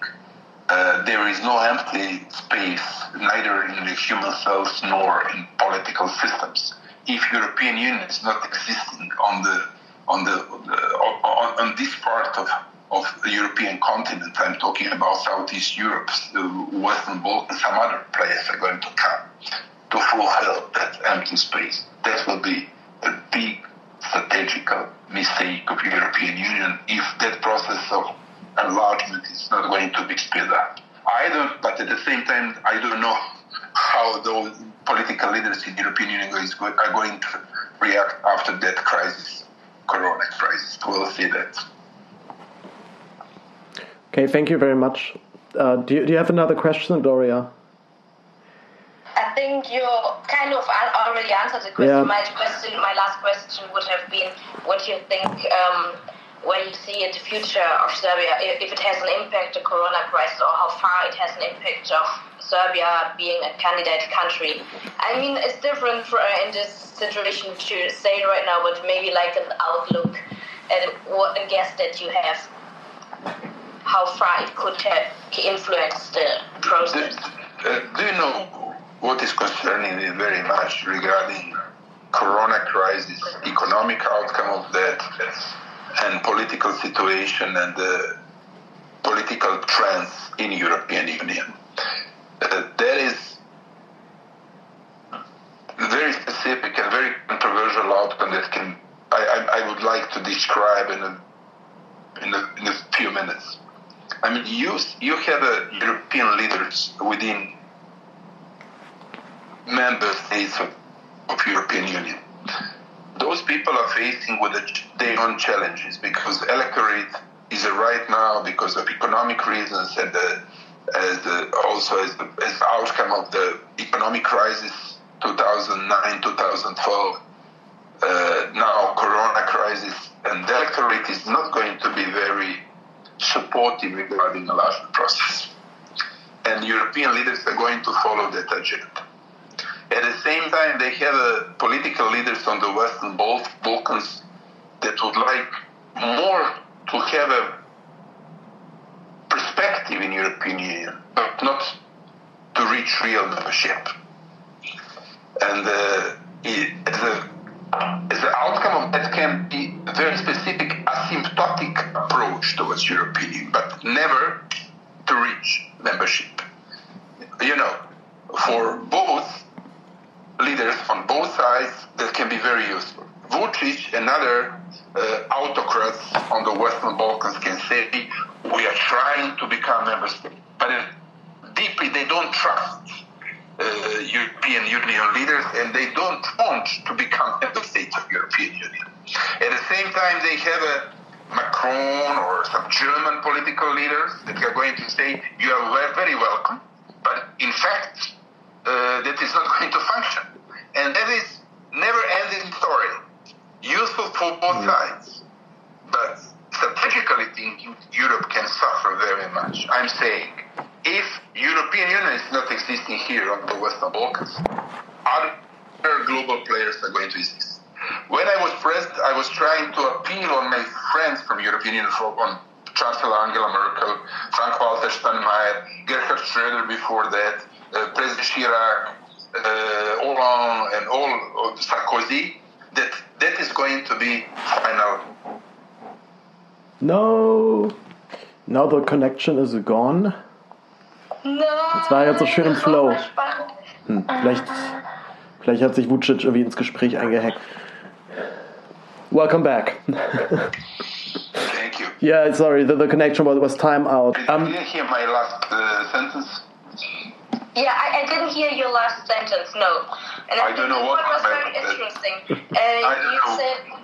Uh, there is no empty space, neither in the human cells nor in political systems. If European Union is not existing on the on the, on, on this part of of the European continent, I'm talking about Southeast Europe, the Western Balkans, some other players are going to come to fulfill that empty space. That will be a big strategical mistake of the European Union if that process of enlargement is not going to be sped up. I don't, but at the same time, I don't know how those political leaders in the European Union are going to react after that crisis, Corona crisis. We'll see that. Okay, thank you very much. Uh, do, you, do you have another question, Gloria? I think you kind of already answered the question. Yeah. My question, my last question would have been, what do you think? Um, where you see the future of Serbia, if it has an impact the Corona crisis, or how far it has an impact of Serbia being a candidate country. I mean, it's different for, uh, in this situation to say right now, but maybe like an outlook and what a guess that you have, how far it could have influenced the process. Do, uh, do you know what is concerning me very much regarding Corona crisis, economic outcome of that? And political situation and the political trends in European Union. Uh, there is very specific and very controversial outcome that can I, I, I would like to describe in a, in a, in a few minutes. I mean, you you have a European leaders within member states of, of European Union those people are facing with their own challenges because electorate is right now because of economic reasons and the, as the, also as the as outcome of the economic crisis 2009 2012 uh, now corona crisis. And the electorate is not going to be very supportive regarding the election process. And european leaders are going to follow that agenda at the same time, they have uh, political leaders on the Western Balkans that would like more to have a perspective in European Union, but not to reach real membership. And uh, it, as, outcome of that can be a very specific asymptotic approach towards European Union, but never to reach membership. You know, for both leaders on both sides that can be very useful. Vucic and other uh, autocrats on the Western Balkans can say, we are trying to become member states. But uh, deeply, they don't trust uh, European Union leaders and they don't want to become member states of European Union. At the same time, they have a Macron or some German political leaders that are going to say, you are very welcome. But in fact, uh, that is not going to function. And that is never ending story. Useful for both mm. sides. But strategically thinking, Europe can suffer very much. I'm saying if European Union is not existing here on the Western Balkans, other global players are going to exist. When I was president, I was trying to appeal on my friends from European Union, on Chancellor Angela Merkel, Frank-Walter Steinmeier, Gerhard Schröder before that, President Chirac, uh, Hollande, and all Sarkozy, that that is going to be final. No. Now the connection is gone. No. Das war jetzt so schön im Flow. Hm, vielleicht, vielleicht hat sich Vucic irgendwie ins Gespräch eingehackt. Welcome back. Thank you. Yeah, sorry, the, the connection was, was time out. Um, Did you hear my last uh, sentence? Yeah, I, I, didn't hear your last sentence. No, and I, I don't know what, was very interesting. Uh, you know. said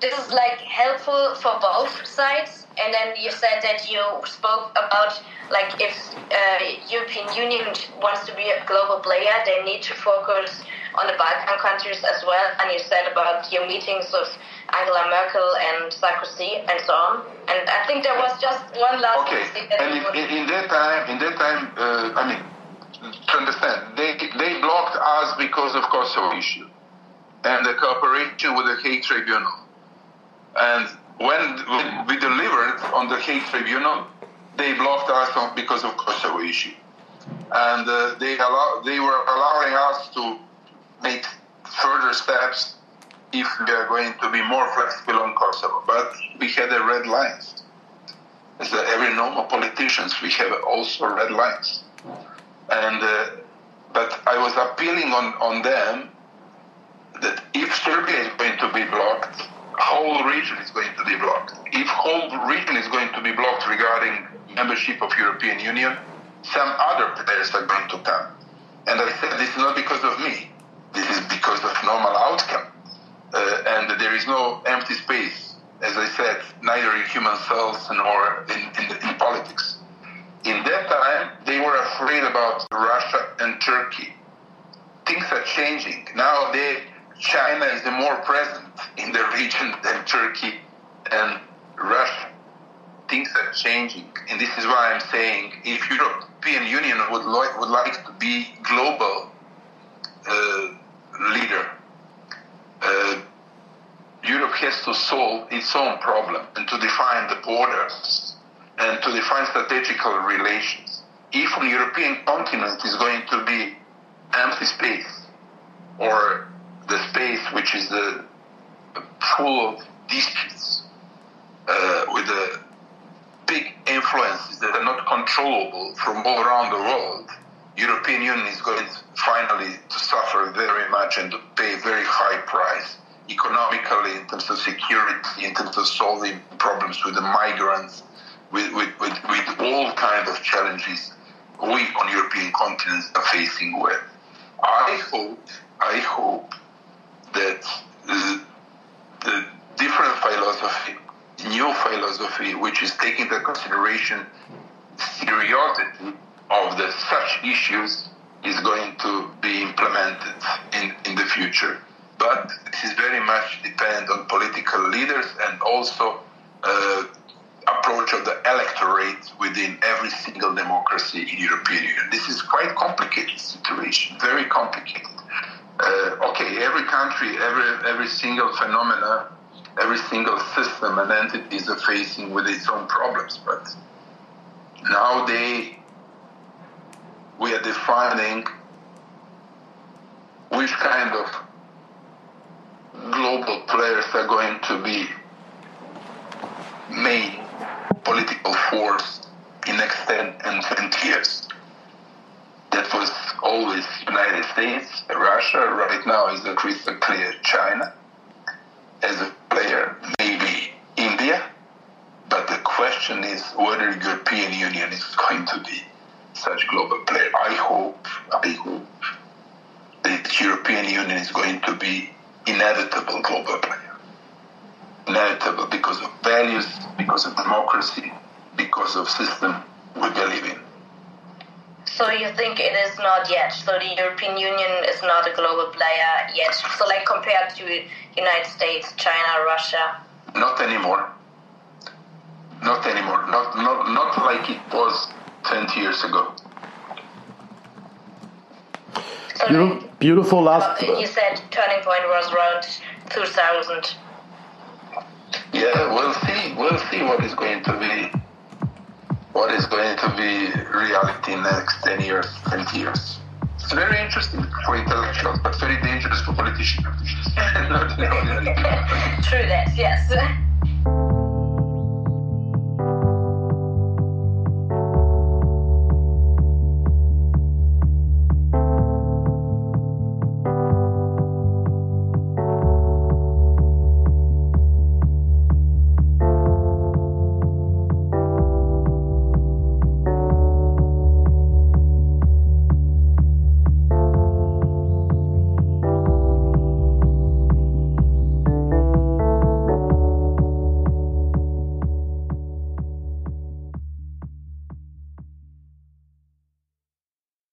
this is like helpful for both sides, and then you said that you spoke about like if uh, European Union wants to be a global player, they need to focus on the Balkan countries as well. And you said about your meetings with Angela Merkel and Sarkozy and so on. And I think there was just one last. Okay, and in, in, in, that time, in that time, uh, I mean to understand, they, they blocked us because of Kosovo issue and the cooperation with the Hague Tribunal. And when we delivered on the Hague Tribunal, they blocked us because of Kosovo issue, and uh, they allow they were allowing us to make further steps if we are going to be more flexible on Kosovo. But we had a red lines. As every normal politicians, we have also red lines, and uh, but I was appealing on on them that if Serbia is going to be blocked whole region is going to be blocked. If whole region is going to be blocked regarding membership of European Union, some other players are going to come. And I said this is not because of me. This is because of normal outcome. Uh, and there is no empty space, as I said, neither in human cells nor in, in, in politics. In that time, they were afraid about Russia and Turkey. Things are changing. Now they China is more present in the region than Turkey and Russia. Things are changing, and this is why I'm saying if European Union would like would like to be global uh, leader, uh, Europe has to solve its own problem and to define the borders and to define strategical relations. If the European continent is going to be empty space or the space which is the full of disputes uh, with the big influences that are not controllable from all around the world, European Union is going to finally to suffer very much and to pay a very high price economically in terms of security, in terms of solving problems with the migrants, with, with, with, with all kinds of challenges we on European continents are facing with. I hope, I hope that the, different philosophy, new philosophy, which is taking into consideration seriously of the such issues, is going to be implemented in, in the future. But it is very much depend on political leaders and also uh, approach of the electorate within every single democracy in European Union. This is quite complicated situation, very complicated uh, okay, every country, every every single phenomena, every single system and entities are facing with its own problems. But now they, we are defining which kind of global players are going to be main political force in 10 and 20 years. That was always United States, Russia. Right now is a crystal clear China as a player, maybe India. But the question is whether European Union is going to be such global player. I hope, I hope that European Union is going to be inevitable global player. Inevitable because of values, because of democracy, because of system we believe in. So you think it is not yet? So the European Union is not a global player yet. So like compared to United States, China, Russia. Not anymore. Not anymore. Not not not like it was twenty years ago. So beautiful last. You said turning point was around two thousand. Yeah, we'll see. We'll see what is going to be what is going to be reality in the next 10 years, 20 years. It's very interesting for intellectuals, but very dangerous for politicians. True that, yes.